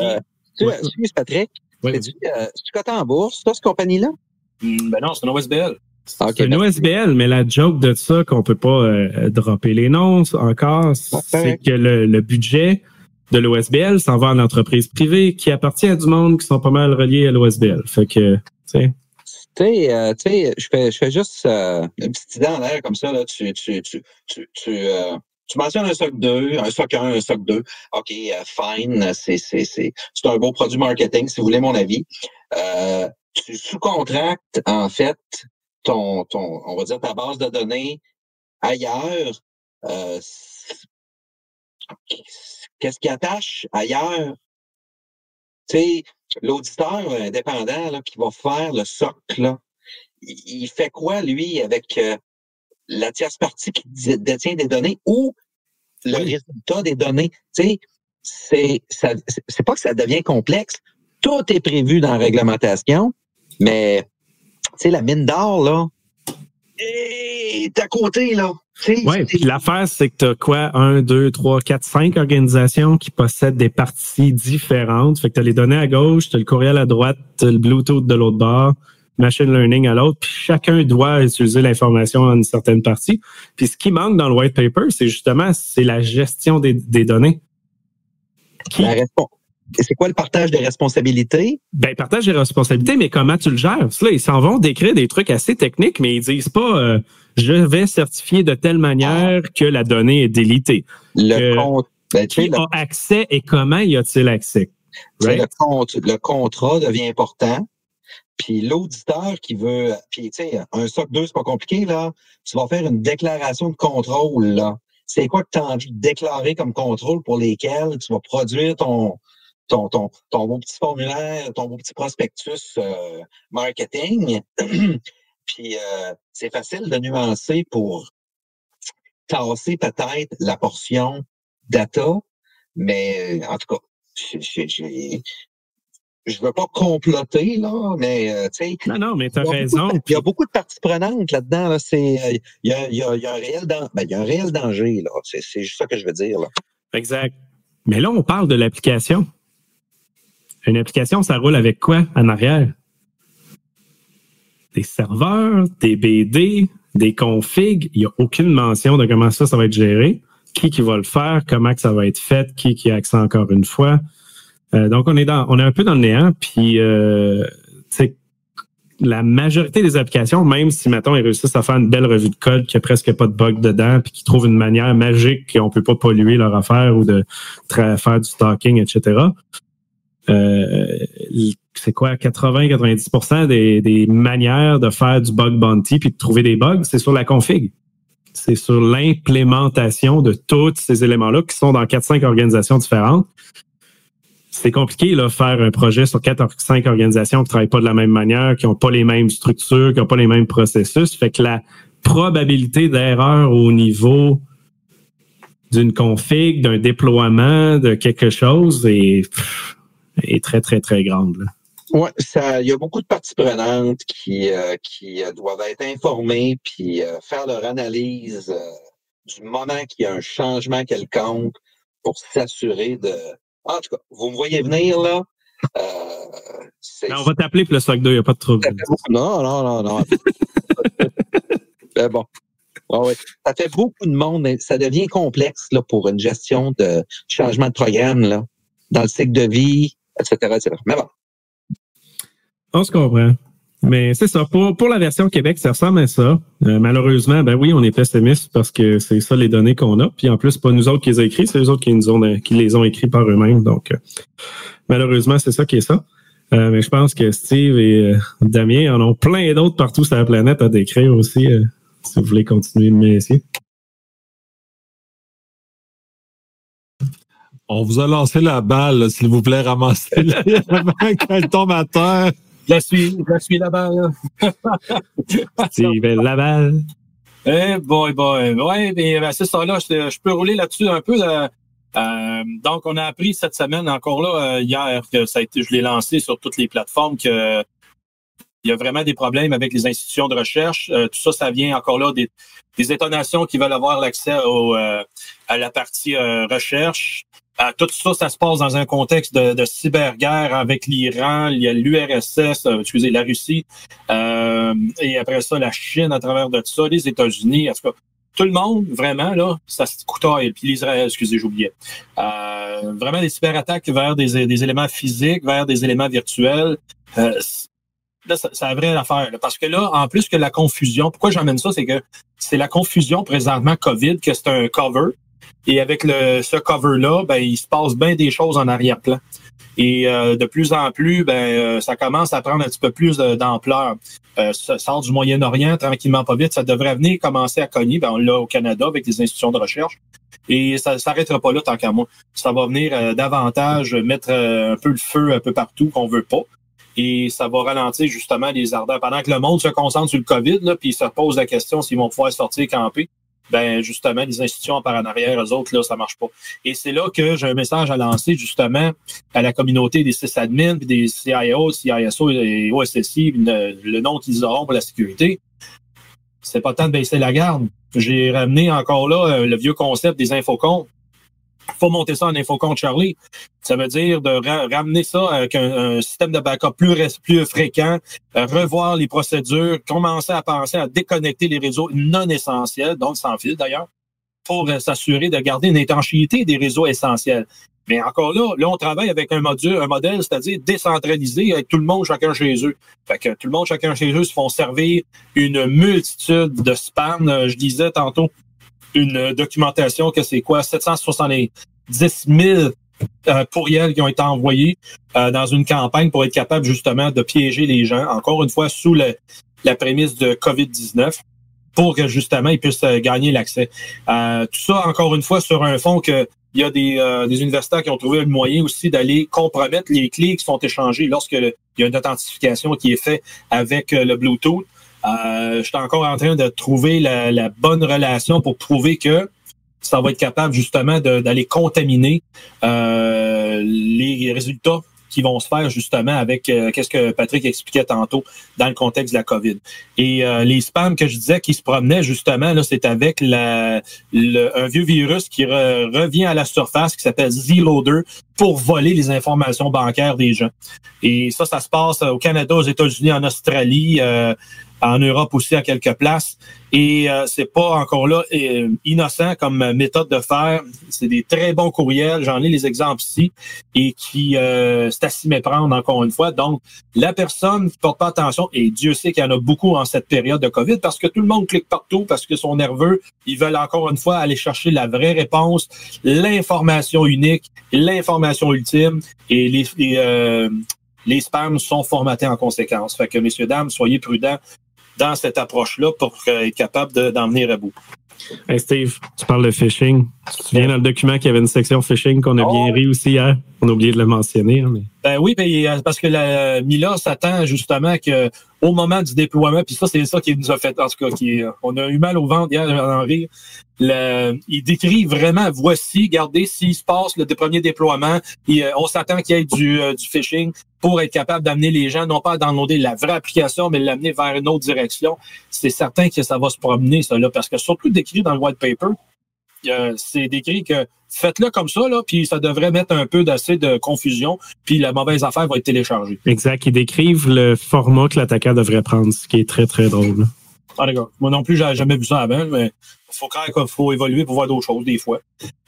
Euh, Ouais. excuse Patrick, Oui. c'est-tu euh, c'est-tu coté en bourse, ça, cette compagnie-là? Hmm, Ben non, c'est un OSBL. Ah, C'est une merci. OSBL, mais la joke de ça, qu'on peut pas euh, dropper les noms encore, c'est que le, le budget de l'OSBL s'en va en entreprise privée qui appartient à du monde qui sont pas mal reliés à l'OSBL. Fait que, tu sais, Tu sais, euh, tu sais, je fais, je fais juste euh, une petite idée en l'air comme ça. Là, tu, tu, tu, tu, tu, euh, tu mentionnes un SOC 2, un SOC 1, un SOC 2. OK, euh, fine, c'est, c'est, c'est, c'est un beau produit marketing, si vous voulez mon avis. Euh, tu sous-contractes, en fait, ton, ton, on va dire ta base de données ailleurs. Euh, Qu'est-ce qui attache ailleurs? Tu sais, l'auditeur indépendant là, qui va faire le SOC, là, il il fait quoi, lui, avec euh, la tierce partie qui dé- détient des données ou le résultat des données? Tu sais, c'est pas que ça devient complexe. Tout est prévu dans la réglementation, mais tu sais, la mine d'or, là, est à côté, là. C'est- puis l'affaire, c'est que tu as quoi? Un, deux, trois, quatre, cinq organisations qui possèdent des parties différentes. Fait que tu as les données à gauche, tu as le courriel à droite, tu le Bluetooth de l'autre bord. Machine learning à l'autre, puis chacun doit utiliser l'information en une certaine partie. Puis ce qui manque dans le white paper, c'est justement c'est la gestion des, des données. Qui, c'est quoi le partage des responsabilités? Ben, partage des responsabilités, mais comment tu le gères? Là, ils s'en vont décrire des trucs assez techniques, mais ils disent pas euh, je vais certifier de telle manière que la donnée est délitée. Le compte. Ben, qui a accès et comment y a-t-il accès? Le, compte, le contrat devient important. Puis l'auditeur qui veut, puis tu sais, un SOC 2, c'est pas compliqué, là. Tu vas faire une déclaration de contrôle, là. C'est quoi que tu as envie de déclarer comme contrôle pour lesquels tu vas produire ton, ton, ton, ton beau petit formulaire, ton beau petit prospectus euh, marketing? Puis euh, c'est facile de nuancer pour tasser peut-être la portion data, mais en tout cas, je je veux pas comploter, là, mais euh, tu sais. Non, non, mais tu as raison. Il y a beaucoup de parties prenantes là-dedans. Là, il, y a, y, a, y, a, un réel ben, il y a un réel danger, là. C'est juste ça que je veux dire. Là. Exact. Mais là, on parle de l'application. Une application, ça roule avec quoi en arrière? Des serveurs, des BD, des configs. Il n'y a aucune mention de comment ça, ça va être géré. Qui qui va le faire, comment que ça va être fait, qui qui a accès encore une fois? Euh, donc, on est dans, on est un peu dans le néant. Puis, euh, la majorité des applications, même si, mettons, ils réussissent à faire une belle revue de code, qu'il n'y a presque pas de bug dedans, puis qu'ils trouvent une manière magique qu'on peut pas polluer leur affaire ou de faire du stalking, etc. Euh, c'est quoi, 80-90% des, des, manières de faire du bug bounty puis de trouver des bugs, c'est sur la config. C'est sur l'implémentation de tous ces éléments-là qui sont dans 4-5 organisations différentes. C'est compliqué, là, faire un projet sur 4 5 organisations qui travaillent pas de la même manière, qui ont pas les mêmes structures, qui ont pas les mêmes processus. Fait que la probabilité d'erreur au niveau d'une config, d'un déploiement, de quelque chose est est très, très, très grande. Oui, il y a beaucoup de parties prenantes qui, euh, qui euh, doivent être informées puis euh, faire leur analyse du moment qu'il y a un changement quelconque pour s'assurer de. En tout cas, vous me voyez venir là. on va t'appeler pour le SOC 2, il n'y a pas de trouble. Non, non, non, non. bon. Ça fait beaucoup de monde, ça devient complexe là, pour une gestion de changement de programme là, dans le cycle de vie, etc., Mais bon. On se comprend. Mais c'est ça. Pour, pour la version Québec, ça ressemble à ça. Euh, malheureusement, ben oui, on est pessimiste parce que c'est ça les données qu'on a. Puis en plus, pas nous autres qui les a écrits, c'est eux autres qui, nous ont, qui les ont écrits par eux-mêmes. Donc, euh, malheureusement, c'est ça qui est ça. Euh, mais je pense que Steve et Damien en ont plein d'autres partout sur la planète à décrire aussi, si vous voulez continuer de m'essayer. On vous a lancé la balle, s'il vous plaît, ramassez-la avant qu'elle tombe à terre. Je la suis, je la suis la balle. la balle. Eh boy, boy. Ouais, mais ben, c'est ça là, je, peux rouler là-dessus un peu. Euh, donc, on a appris cette semaine, encore là, euh, hier, que ça a été, je l'ai lancé sur toutes les plateformes, que il y a vraiment des problèmes avec les institutions de recherche. Euh, tout ça, ça vient encore là des, des étonnations qui veulent avoir l'accès à la partie recherche. Euh, tout ça, ça se passe dans un contexte de, de cyberguerre avec l'Iran, il y a l'URSS, euh, excusez, la Russie, euh, et après ça, la Chine à travers de ça, les États-Unis, en tout cas, tout le monde, vraiment, là, ça se et puis l'Israël, excusez, j'oubliais. Euh, vraiment des cyberattaques vers des, des, éléments physiques, vers des éléments virtuels. Euh, là, c'est la vraie affaire. parce que là, en plus que la confusion, pourquoi j'emmène ça, c'est que c'est la confusion présentement COVID, que c'est un cover. Et avec le, ce cover-là, ben, il se passe bien des choses en arrière-plan. Et euh, de plus en plus, ben, euh, ça commence à prendre un petit peu plus d'ampleur. Euh, ça sort du Moyen-Orient tranquillement pas vite. Ça devrait venir commencer à cogner. Ben, on l'a au Canada avec les institutions de recherche. Et ça ne s'arrêtera pas là tant qu'à moi. Ça va venir euh, davantage mettre un peu le feu un peu partout qu'on veut pas. Et ça va ralentir justement les ardeurs. Pendant que le monde se concentre sur le COVID, là, puis se pose la question s'ils vont pouvoir sortir camper ben justement, les institutions par en arrière, eux autres, là, ça marche pas. Et c'est là que j'ai un message à lancer justement à la communauté des sysadmins, des CIO, CISO et OSSI, le, nom qu'ils auront pour la sécurité. C'est pas le temps de baisser la garde. J'ai ramené encore là euh, le vieux concept des infocons. Faut monter ça en infocompte Charlie. Ça veut dire de ramener ça avec un, système de backup plus, fréquent, euh, revoir les procédures, commencer à penser à déconnecter les réseaux non essentiels, donc sans fil d'ailleurs, pour euh, s'assurer de garder une étanchéité des réseaux essentiels. Mais encore là, là, on travaille avec un module, un modèle, c'est-à-dire décentralisé, avec tout le monde chacun chez eux. Fait que tout le monde chacun chez eux se font servir une multitude de spam. Euh, je disais tantôt une documentation que c'est quoi, 770 000 euh, pourriels qui ont été envoyés euh, dans une campagne pour être capable justement de piéger les gens, encore une fois sous la prémisse de COVID-19 pour que justement ils puissent gagner l'accès. tout ça, encore une fois, sur un fond que il y a des, euh, universitaires qui ont trouvé le moyen aussi d'aller compromettre les clés qui sont échangées lorsque il y a une authentification qui est faite avec euh, le Bluetooth. Euh, je suis encore en train de trouver la, bonne relation pour prouver que ça va être capable justement d'aller contaminer euh, les résultats qui vont se faire justement avec euh, qu'est-ce que Patrick expliquait tantôt dans le contexte de la COVID. Et les spams que je disais qui se promenaient justement, là, c'est avec un vieux virus qui revient à la surface qui s'appelle Z-Loader pour voler les informations bancaires des gens. Et ça, ça se passe au Canada, aux États-Unis, en Australie, en Europe aussi à quelques places. Et euh, c'est pas encore là euh, innocent comme méthode de faire. C'est des très bons courriels, j'en ai les exemples ici, et qui euh, c'est à s'y méprendre encore une fois. Donc, la personne qui porte pas attention, et Dieu sait qu'il y en a beaucoup en cette période de COVID, parce que tout le monde clique partout, parce que sont nerveux, ils veulent encore une fois aller chercher la vraie réponse, l'information unique, l'information ultime, et les, les, euh, les spams sont formatés en conséquence. Fait que, messieurs, dames, soyez prudents dans cette approche-là pour être capable d'en venir à bout. Hey Steve, tu parles de phishing. Tu te souviens dans le document qu'il y avait une section phishing qu'on a bien oh. ri aussi hier? On a oublié de le mentionner. Hein, mais... Ben oui, ben, euh, parce que la Mila s'attend justement que au moment du déploiement, puis ça, c'est ça qui nous a fait, en tout cas, qui, on a eu mal au ventre hier en rire. Le, il décrit vraiment, voici, regardez s'il se passe le premier déploiement, et, euh, on s'attend qu'il y ait du, euh, du phishing pour être capable d'amener les gens, non pas à downloader la vraie application, mais l'amener vers une autre direction. C'est certain que ça va se promener, ça, là, parce que surtout décrit dans le white paper, c'est décrit que faites-le comme ça, là, puis ça devrait mettre un peu d'assez de confusion, puis la mauvaise affaire va être téléchargée. Exact. Ils décrivent le format que l'attaquant devrait prendre, ce qui est très, très drôle. Ah, d'accord. Moi non plus, j'ai jamais vu ça avant, mais il faut quand même faut évoluer pour voir d'autres choses des fois.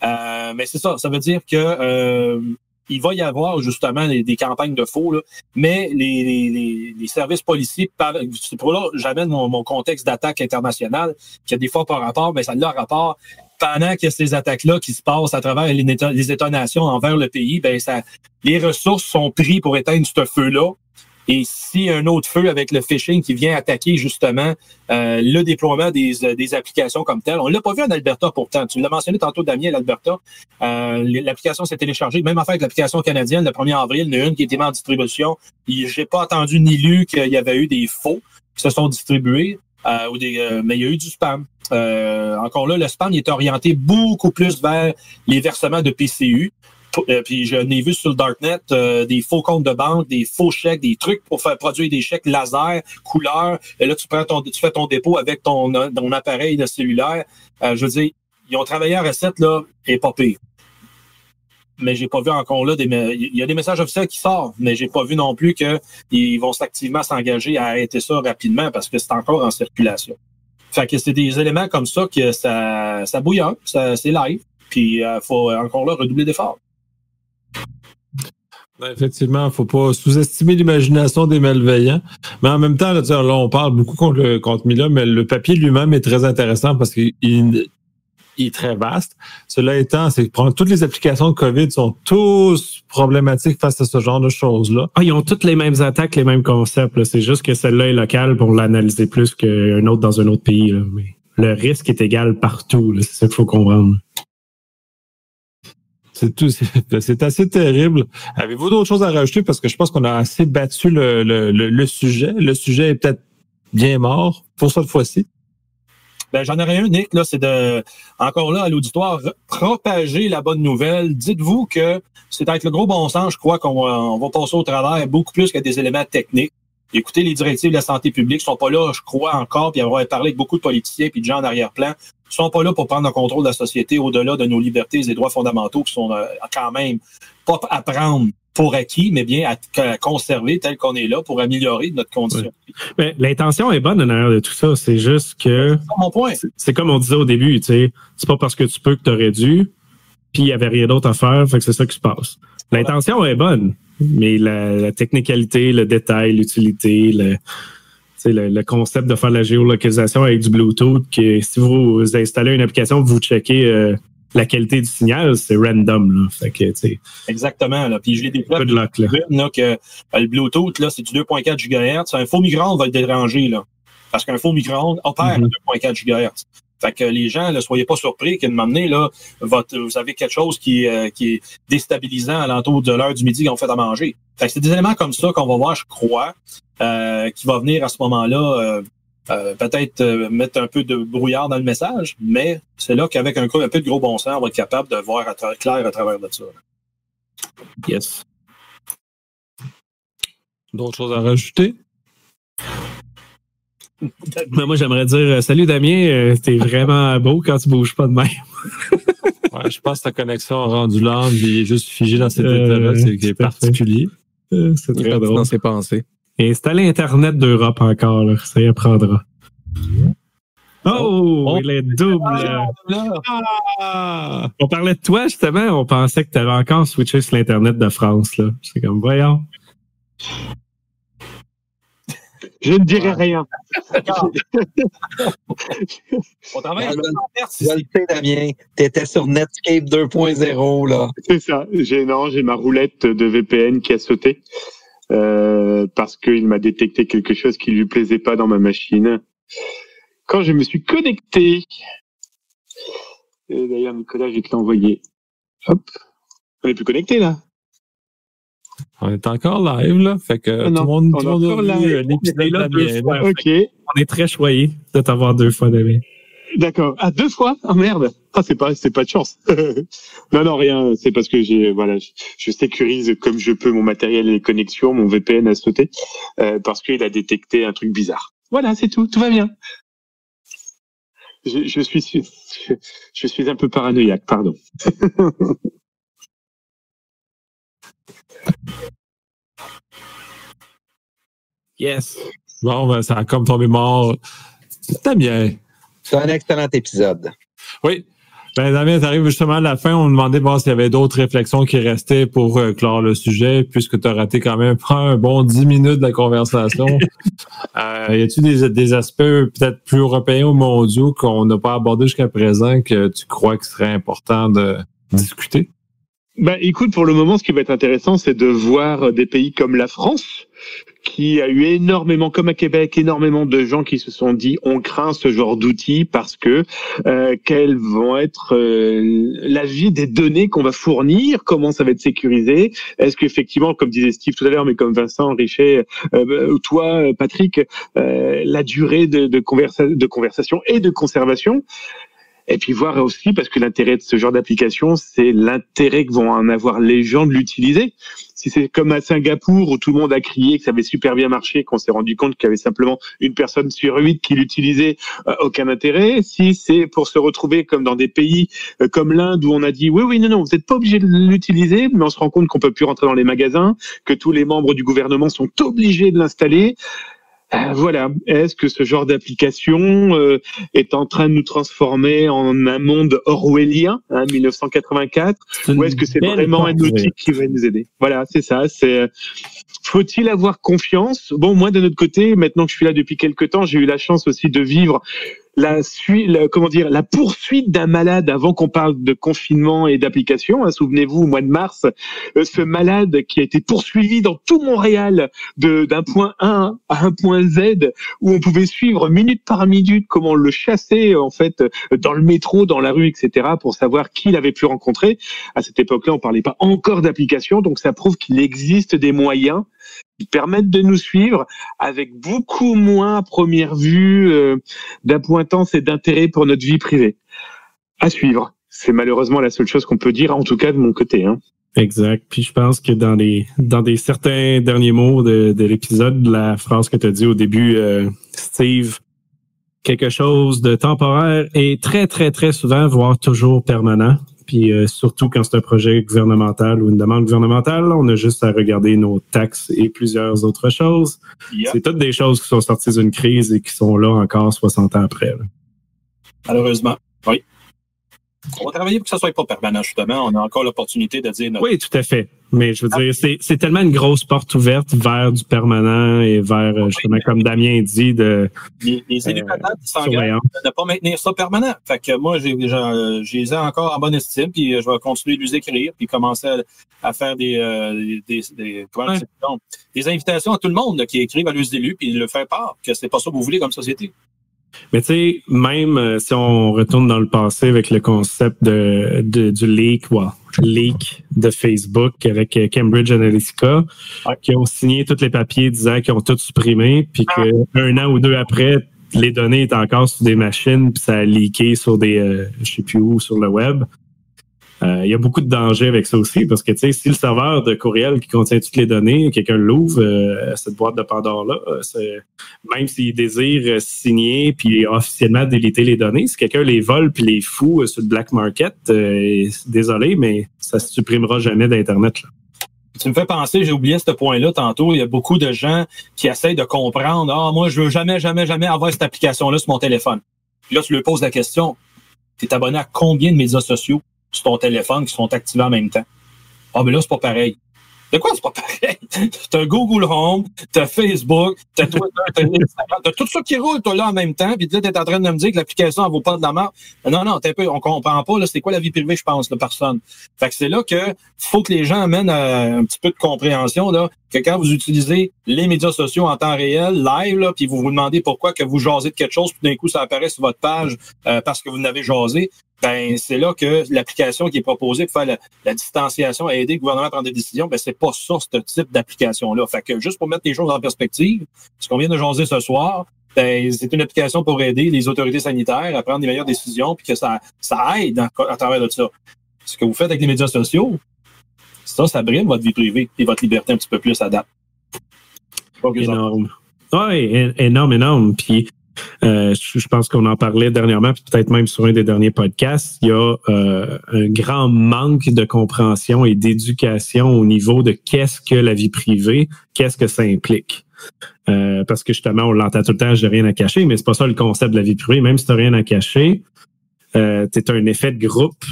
Euh, mais c'est ça. Ça veut dire que euh, il va y avoir justement des, campagnes de faux, là, mais les, les, les, services policiers, c'est pour là j'amène mon, mon contexte d'attaque internationale, qui a des fois par rapport, mais ça a leur rapport pendant qu'il y a ces attaques-là qui se passent à travers les, les États-nations envers le pays, ben ça, les ressources sont prises pour éteindre ce feu-là. Et si un autre feu avec le phishing qui vient attaquer justement euh, le déploiement des, des, applications comme telles, on l'a pas vu en Alberta pourtant. Tu l'as mentionné tantôt, Damien, l'Alberta. Euh, L'application s'est téléchargée. Même affaire avec l'application canadienne, le 1er avril, il y en a une qui était en distribution. J'ai pas entendu ni lu qu'il y avait eu des faux qui se sont distribués. Euh, ou des, euh, mais il y a eu du spam. Euh, encore là, le spam est orienté beaucoup plus vers les versements de PCU. puis je n'ai vu sur le Darknet des faux comptes de banque, des faux chèques, des trucs pour faire produire des chèques laser, couleur. Et là, tu prends ton, tu fais ton dépôt avec ton, ton appareil de cellulaire. je veux dire, ils ont travaillé en recette là, et pas pire mais j'ai pas vu encore là des il y a des messages officiels qui sortent, mais j'ai pas vu non plus qu'ils vont activement s'engager à arrêter ça rapidement parce que c'est encore en circulation. Fait que c'est des éléments comme ça que ça, ça bouillonne, ça, c'est live, puis il euh, faut encore là redoubler d'efforts. Effectivement, il ne faut pas sous-estimer l'imagination des malveillants. Mais en même temps, là, on parle beaucoup contre, contre Mila, mais le papier lui-même est très intéressant parce qu'il est très vaste. Cela étant, c'est que toutes les applications de COVID sont tous problématiques face à ce genre de choses-là. Ah, ils ont toutes les mêmes attaques, les mêmes concepts. C'est juste que celle-là est locale pour l'analyser plus qu'un autre dans un autre pays. Mais le risque est égal partout. C'est ça qu'il faut comprendre. C'est tout, c'est assez terrible. Avez-vous d'autres choses à rajouter? Parce que je pense qu'on a assez battu le, le, le sujet. Le sujet est peut-être bien mort pour cette fois-ci. Ben, j'en aurais un, Nick, là, c'est de, encore là, à l'auditoire, propager la bonne nouvelle. Dites-vous que c'est avec le gros bon sens, je crois qu'on va, on va passer au travers beaucoup plus que des éléments techniques. Écoutez, les directives de la santé publique sont pas là, je crois encore, puis avoir parlé avec beaucoup de politiciens puis de gens en arrière-plan, sont pas là pour prendre le contrôle de la société au-delà de nos libertés et droits fondamentaux qui sont euh, quand même pas à prendre pour acquis, mais bien à, conserver tel qu'on est là pour améliorer notre condition. Mais l'intention est bonne en arrière de tout ça. C'est juste que. C'est mon point. C'est comme on disait au début, tu sais. C'est pas parce que tu peux que tu aurais dû, puis il n'y avait rien d'autre à faire, fait que c'est ça qui se passe. L'intention est bonne, mais la, technicalité, le détail, l'utilité, le, le, le, concept de faire la géolocalisation avec du Bluetooth, que si vous installez une application, vous checkez euh, la qualité du signal, c'est random. Là. Fait que, Exactement. Là. Puis je l'ai découvert là. Là, que euh, le Bluetooth, là, c'est du 2.4 GHz. Un faux micro va le déranger. Là. Parce qu'un faux micro-ondes opère mm -hmm. à 2.4 GHz. Fait que les gens, ne soyez pas surpris qu'à un moment donné, là, votre, vous avez quelque chose qui, euh, qui est déstabilisant à l'entour de l'heure du midi qu'on fait à manger. Fait que c'est des éléments comme ça qu'on va voir, je crois, euh, qui va venir à ce moment-là euh, euh peut-être euh, mettre un peu de brouillard dans le message, mais c'est là qu'avec un, un, peu de gros bon sens, on va être capable de voir à clair à travers de ça. Yes. D'autres choses à rajouter? Mais moi, j'aimerais dire Salut Damien, euh, t'es vraiment beau quand tu bouges pas de même. ouais, je pense que ta connexion a rendu l'âme, il est juste figé dans cet euh, état-là, c'est particulier. Euh, c'est très drôle. dans ses pensées. Et installer Internet d'Europe encore, là, ça y apprendra. Oh, oh, il est double. Ah, on parlait de toi, justement. On pensait que tu avais encore switché sur l'Internet de France. là. C'est comme, voyons. Je ne dirai rien. On travaille Je le sais, Damien. Tu étais sur Netscape 2.0, là. C'est ça. J'ai, non, j'ai ma roulette de VPN qui a sauté. Euh, parce qu'il m'a détecté quelque chose qui lui plaisait pas dans ma machine. Quand je me suis connecté, d'ailleurs Nicolas, je vais te l'envoyer. Hop, on est plus connecté là. On est encore live, là. Fait que Ah tout le monde, on tout monde a vu euh, l'épisode On est là de deux Damien, fois. là. Ok, On est très choyés de t'avoir deux fois, Damien. d'accord. Ah deux fois? Ah merde. Ah c'est pas c'est pas de chance. non non rien. C'est parce que j'ai voilà je, je sécurise comme je peux mon matériel et les connexions. Mon VPN a sauté euh, parce qu'il a détecté un truc bizarre. Voilà c'est tout. Tout va bien. Je, je suis je, je suis un peu paranoïaque. Pardon. Yes. Bon, ben, ça a comme tombé mort. C'était bien. C'est un excellent épisode. Oui. Ben, Damien, t'arrives justement à la fin. On me demandait bon, s'il y avait d'autres réflexions qui restaient pour euh, clore le sujet, puisque tu as raté quand même un bon 10 minutes de la conversation. euh, y a-t-il des, des aspects peut-être plus européens ou mondiaux qu'on n'a pas abordés jusqu'à présent que tu crois qu'il serait important de discuter? Ben, écoute, pour le moment, ce qui va être intéressant, c'est de voir des pays comme la France, qui a eu énormément, comme à Québec, énormément de gens qui se sont dit on craint ce genre d'outils parce que euh, quelles vont être euh, la vie des données qu'on va fournir, comment ça va être sécurisé, est-ce qu'effectivement, comme disait Steve tout à l'heure, mais comme Vincent Richet, euh, toi, Patrick, euh, la durée de, de, conversa de conversation et de conservation. Et puis voir aussi, parce que l'intérêt de ce genre d'application, c'est l'intérêt que vont en avoir les gens de l'utiliser. Si c'est comme à Singapour où tout le monde a crié que ça avait super bien marché, qu'on s'est rendu compte qu'il y avait simplement une personne sur huit qui l'utilisait, euh, aucun intérêt. Si c'est pour se retrouver comme dans des pays euh, comme l'Inde où on a dit oui, oui, non, non, vous n'êtes pas obligé de l'utiliser, mais on se rend compte qu'on peut plus rentrer dans les magasins, que tous les membres du gouvernement sont obligés de l'installer. Euh, voilà. Est-ce que ce genre d'application euh, est en train de nous transformer en un monde orwellien, hein, 1984, ou est-ce que c'est vraiment un outil qui va nous aider? Voilà, c'est ça. C'est faut-il avoir confiance? Bon, moi de notre côté, maintenant que je suis là depuis quelques temps, j'ai eu la chance aussi de vivre la comment dire, la poursuite d'un malade avant qu'on parle de confinement et d'application. Hein, Souvenez-vous, au mois de mars, euh, ce malade qui a été poursuivi dans tout Montréal d'un point A à un point Z, où on pouvait suivre minute par minute comment on le chassait en fait dans le métro, dans la rue, etc., pour savoir qui l'avait pu rencontrer. À cette époque-là, on parlait pas encore d'application, donc ça prouve qu'il existe des moyens qui permettent de nous suivre avec beaucoup moins à première vue euh, d'appointance et d'intérêt pour notre vie privée. À suivre. C'est malheureusement la seule chose qu'on peut dire, en tout cas de mon côté. Hein. Exact. Puis je pense que dans des dans des certains derniers mots de, de l'épisode, la phrase que tu as dit au début, euh, Steve, quelque chose de temporaire est très, très, très souvent, voire toujours permanent. Puis euh, surtout quand c'est un projet gouvernemental ou une demande gouvernementale, on a juste à regarder nos taxes et plusieurs autres choses. Yep. C'est toutes des choses qui sont sorties d'une crise et qui sont là encore 60 ans après. là. Malheureusement. Oui. On va travailler pour que ça soit pas permanent, justement. On a encore l'opportunité de dire notre Oui, tout à fait. Mais je veux dire, c'est, c'est tellement une grosse porte ouverte vers du permanent et vers, euh, justement, comme Damien dit, de les, les élus Euh, qui s'engagent de ne pas maintenir ça permanent. Fait que moi, j'ai, j'ai, ai encore en bonne estime, puis euh, je vais continuer de les écrire, puis commencer à, à faire des, euh, des, des, Ouais. des invitations à tout le monde là, qui écrivent à leurs élus, puis le faire part que c'est pas ça que vous voulez comme société. Mais tu sais, même euh, si on retourne dans le passé avec le concept de, de- du leak, wow, leak de Facebook avec euh, Cambridge Analytica, Ouais. qui ont signé tous les papiers disant qu'ils ont tout supprimé, puis Ah. qu'un an ou deux après, les données étaient encore sur des machines, puis ça a leaké sur des, euh, je sais plus où, sur le web. Euh, Il y a beaucoup de dangers avec ça aussi, parce que si le serveur de courriel qui contient toutes les données, quelqu'un l'ouvre, euh, cette boîte de Pandore-là, euh, même s'il désire signer puis officiellement déliter les données, si quelqu'un les vole puis les fout sur le black market, désolé, mais ça se supprimera jamais d'Internet. Tu me fais penser, j'ai oublié ce point-là tantôt. Il y a beaucoup de gens qui essayent de comprendre. Ah, moi, je veux jamais, jamais, jamais avoir cette application-là sur mon téléphone. Puis là, tu lui poses la question. Tu es abonné à combien de médias sociaux? Sur ton téléphone qui sont activés en même temps? Ah, mais là, c'est pas pareil. De quoi c'est pas pareil? T'as Google Home, t'as Facebook, t'as Twitter, t'as Instagram, t'as tout ça qui roule, toi, là, en même temps, puis là, t'es en train de me dire que l'application, elle vaut pas de la marque. Non, non, t'es un peu, on comprend pas, là, c'est quoi la vie privée, je pense, de personne. Fait que c'est là que faut que les gens amènent euh, un petit peu de compréhension, là, que quand vous utilisez les médias sociaux en temps réel, live, puis vous vous demandez pourquoi que vous jasez de quelque chose, puis d'un coup, ça apparaît sur votre page euh, parce que vous n'avez jasé, ben c'est là que l'application qui est proposée pour faire la, distanciation à aider le gouvernement à prendre des décisions, ben c'est pas ça, ce type d'application-là. Fait que juste pour mettre les choses en perspective, ce qu'on vient de jaser ce soir, ben, c'est une application pour aider les autorités sanitaires à prendre des meilleures décisions, puis que ça, ça aide en- à travers de ça. Ce que vous faites avec les médias sociaux, ça, brime votre vie privée et votre liberté un petit peu plus à Énorme. Oui, énorme, énorme. Puis euh, je pense qu'on en parlait dernièrement, peut-être même sur un des derniers podcasts, il y a euh, un grand manque de compréhension et d'éducation au niveau de qu'est-ce que la vie privée, qu'est-ce que ça implique. Euh, parce que justement, on l'entend tout le temps, j'ai rien à cacher, mais c'est pas ça le concept de la vie privée. Même si tu rien à cacher, tu un effet de groupe.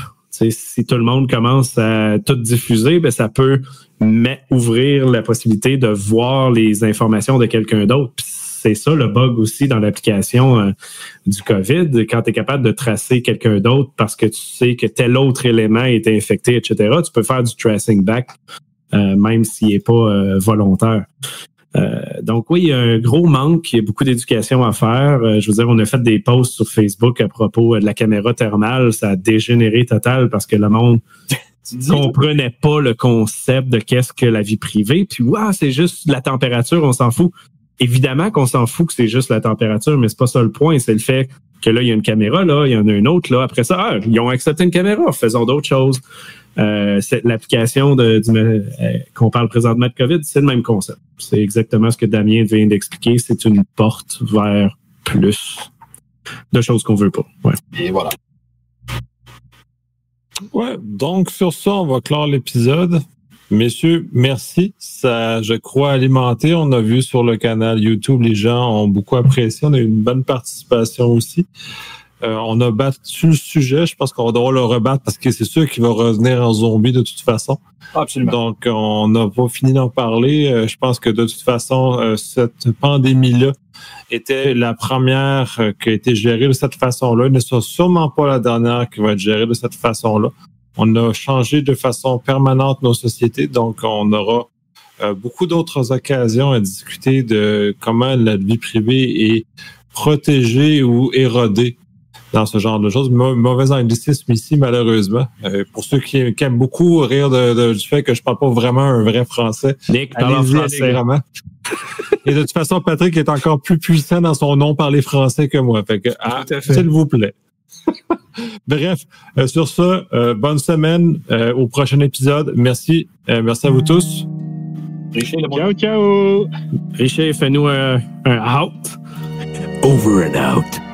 Si tout le monde commence à tout diffuser, ben ça peut ouvrir la possibilité de voir les informations de quelqu'un d'autre. C'est ça le bug aussi dans l'application euh, du COVID, quand tu es capable de tracer quelqu'un d'autre parce que tu sais que tel autre élément est infecté, etc. Tu peux faire du tracing back, euh, même s'il n'est pas euh, volontaire. Euh, donc oui, il y a un gros manque, il y a beaucoup d'éducation à faire. Euh, je veux dire, on a fait des posts sur Facebook à propos de la caméra thermale, ça a dégénéré total parce que le monde comprenait pas le concept de qu'est-ce que la vie privée. Puis, ouais, c'est juste la température, on s'en fout. Évidemment qu'on s'en fout que c'est juste la température, mais c'est pas ça le point. C'est le fait que là, il y a une caméra, là, il y en a une autre, là. Après ça, ah, ils ont accepté une caméra, faisons d'autres choses. Euh, l'application euh, qu'on parle présentement de COVID, c'est le même concept. C'est exactement ce que Damien vient d'expliquer. C'est une porte vers plus de choses qu'on veut pas. Ouais. Et voilà. Ouais, donc sur ça, on va clore l'épisode. Messieurs, merci. Ça, je crois, alimenté. On a vu sur le canal YouTube, les gens ont beaucoup apprécié. On a eu une bonne participation aussi. Euh, on a battu le sujet. Je pense qu'on doit le rebattre parce que c'est sûr qu'il va revenir en zombie de toute façon. absolument. Donc, on n'a pas fini d'en parler. Euh, je pense que de toute façon, euh, cette pandémie-là était la première qui a été gérée de cette façon-là. Elle ne sera sûrement pas la dernière qui va être gérée de cette façon-là. On a changé de façon permanente nos sociétés, donc on aura beaucoup d'autres occasions à discuter de comment la vie privée est protégée ou érodée dans ce genre de choses. Mau- Mauvais anglicisme ici, malheureusement. Euh, pour ceux qui, qui aiment beaucoup rire de- de- du fait que je parle pas vraiment un vrai français, Nick, parle français. allègrement. Et de toute façon, Patrick est encore plus puissant dans son nom parler français que moi. Fait que, ah, s'il vous plaît. Bref, euh, sur ça, euh, bonne semaine euh, au prochain épisode. Merci. Euh, merci à vous tous. Richer, Ciao, ciao! Richer, fais-nous un, un out. Over and out.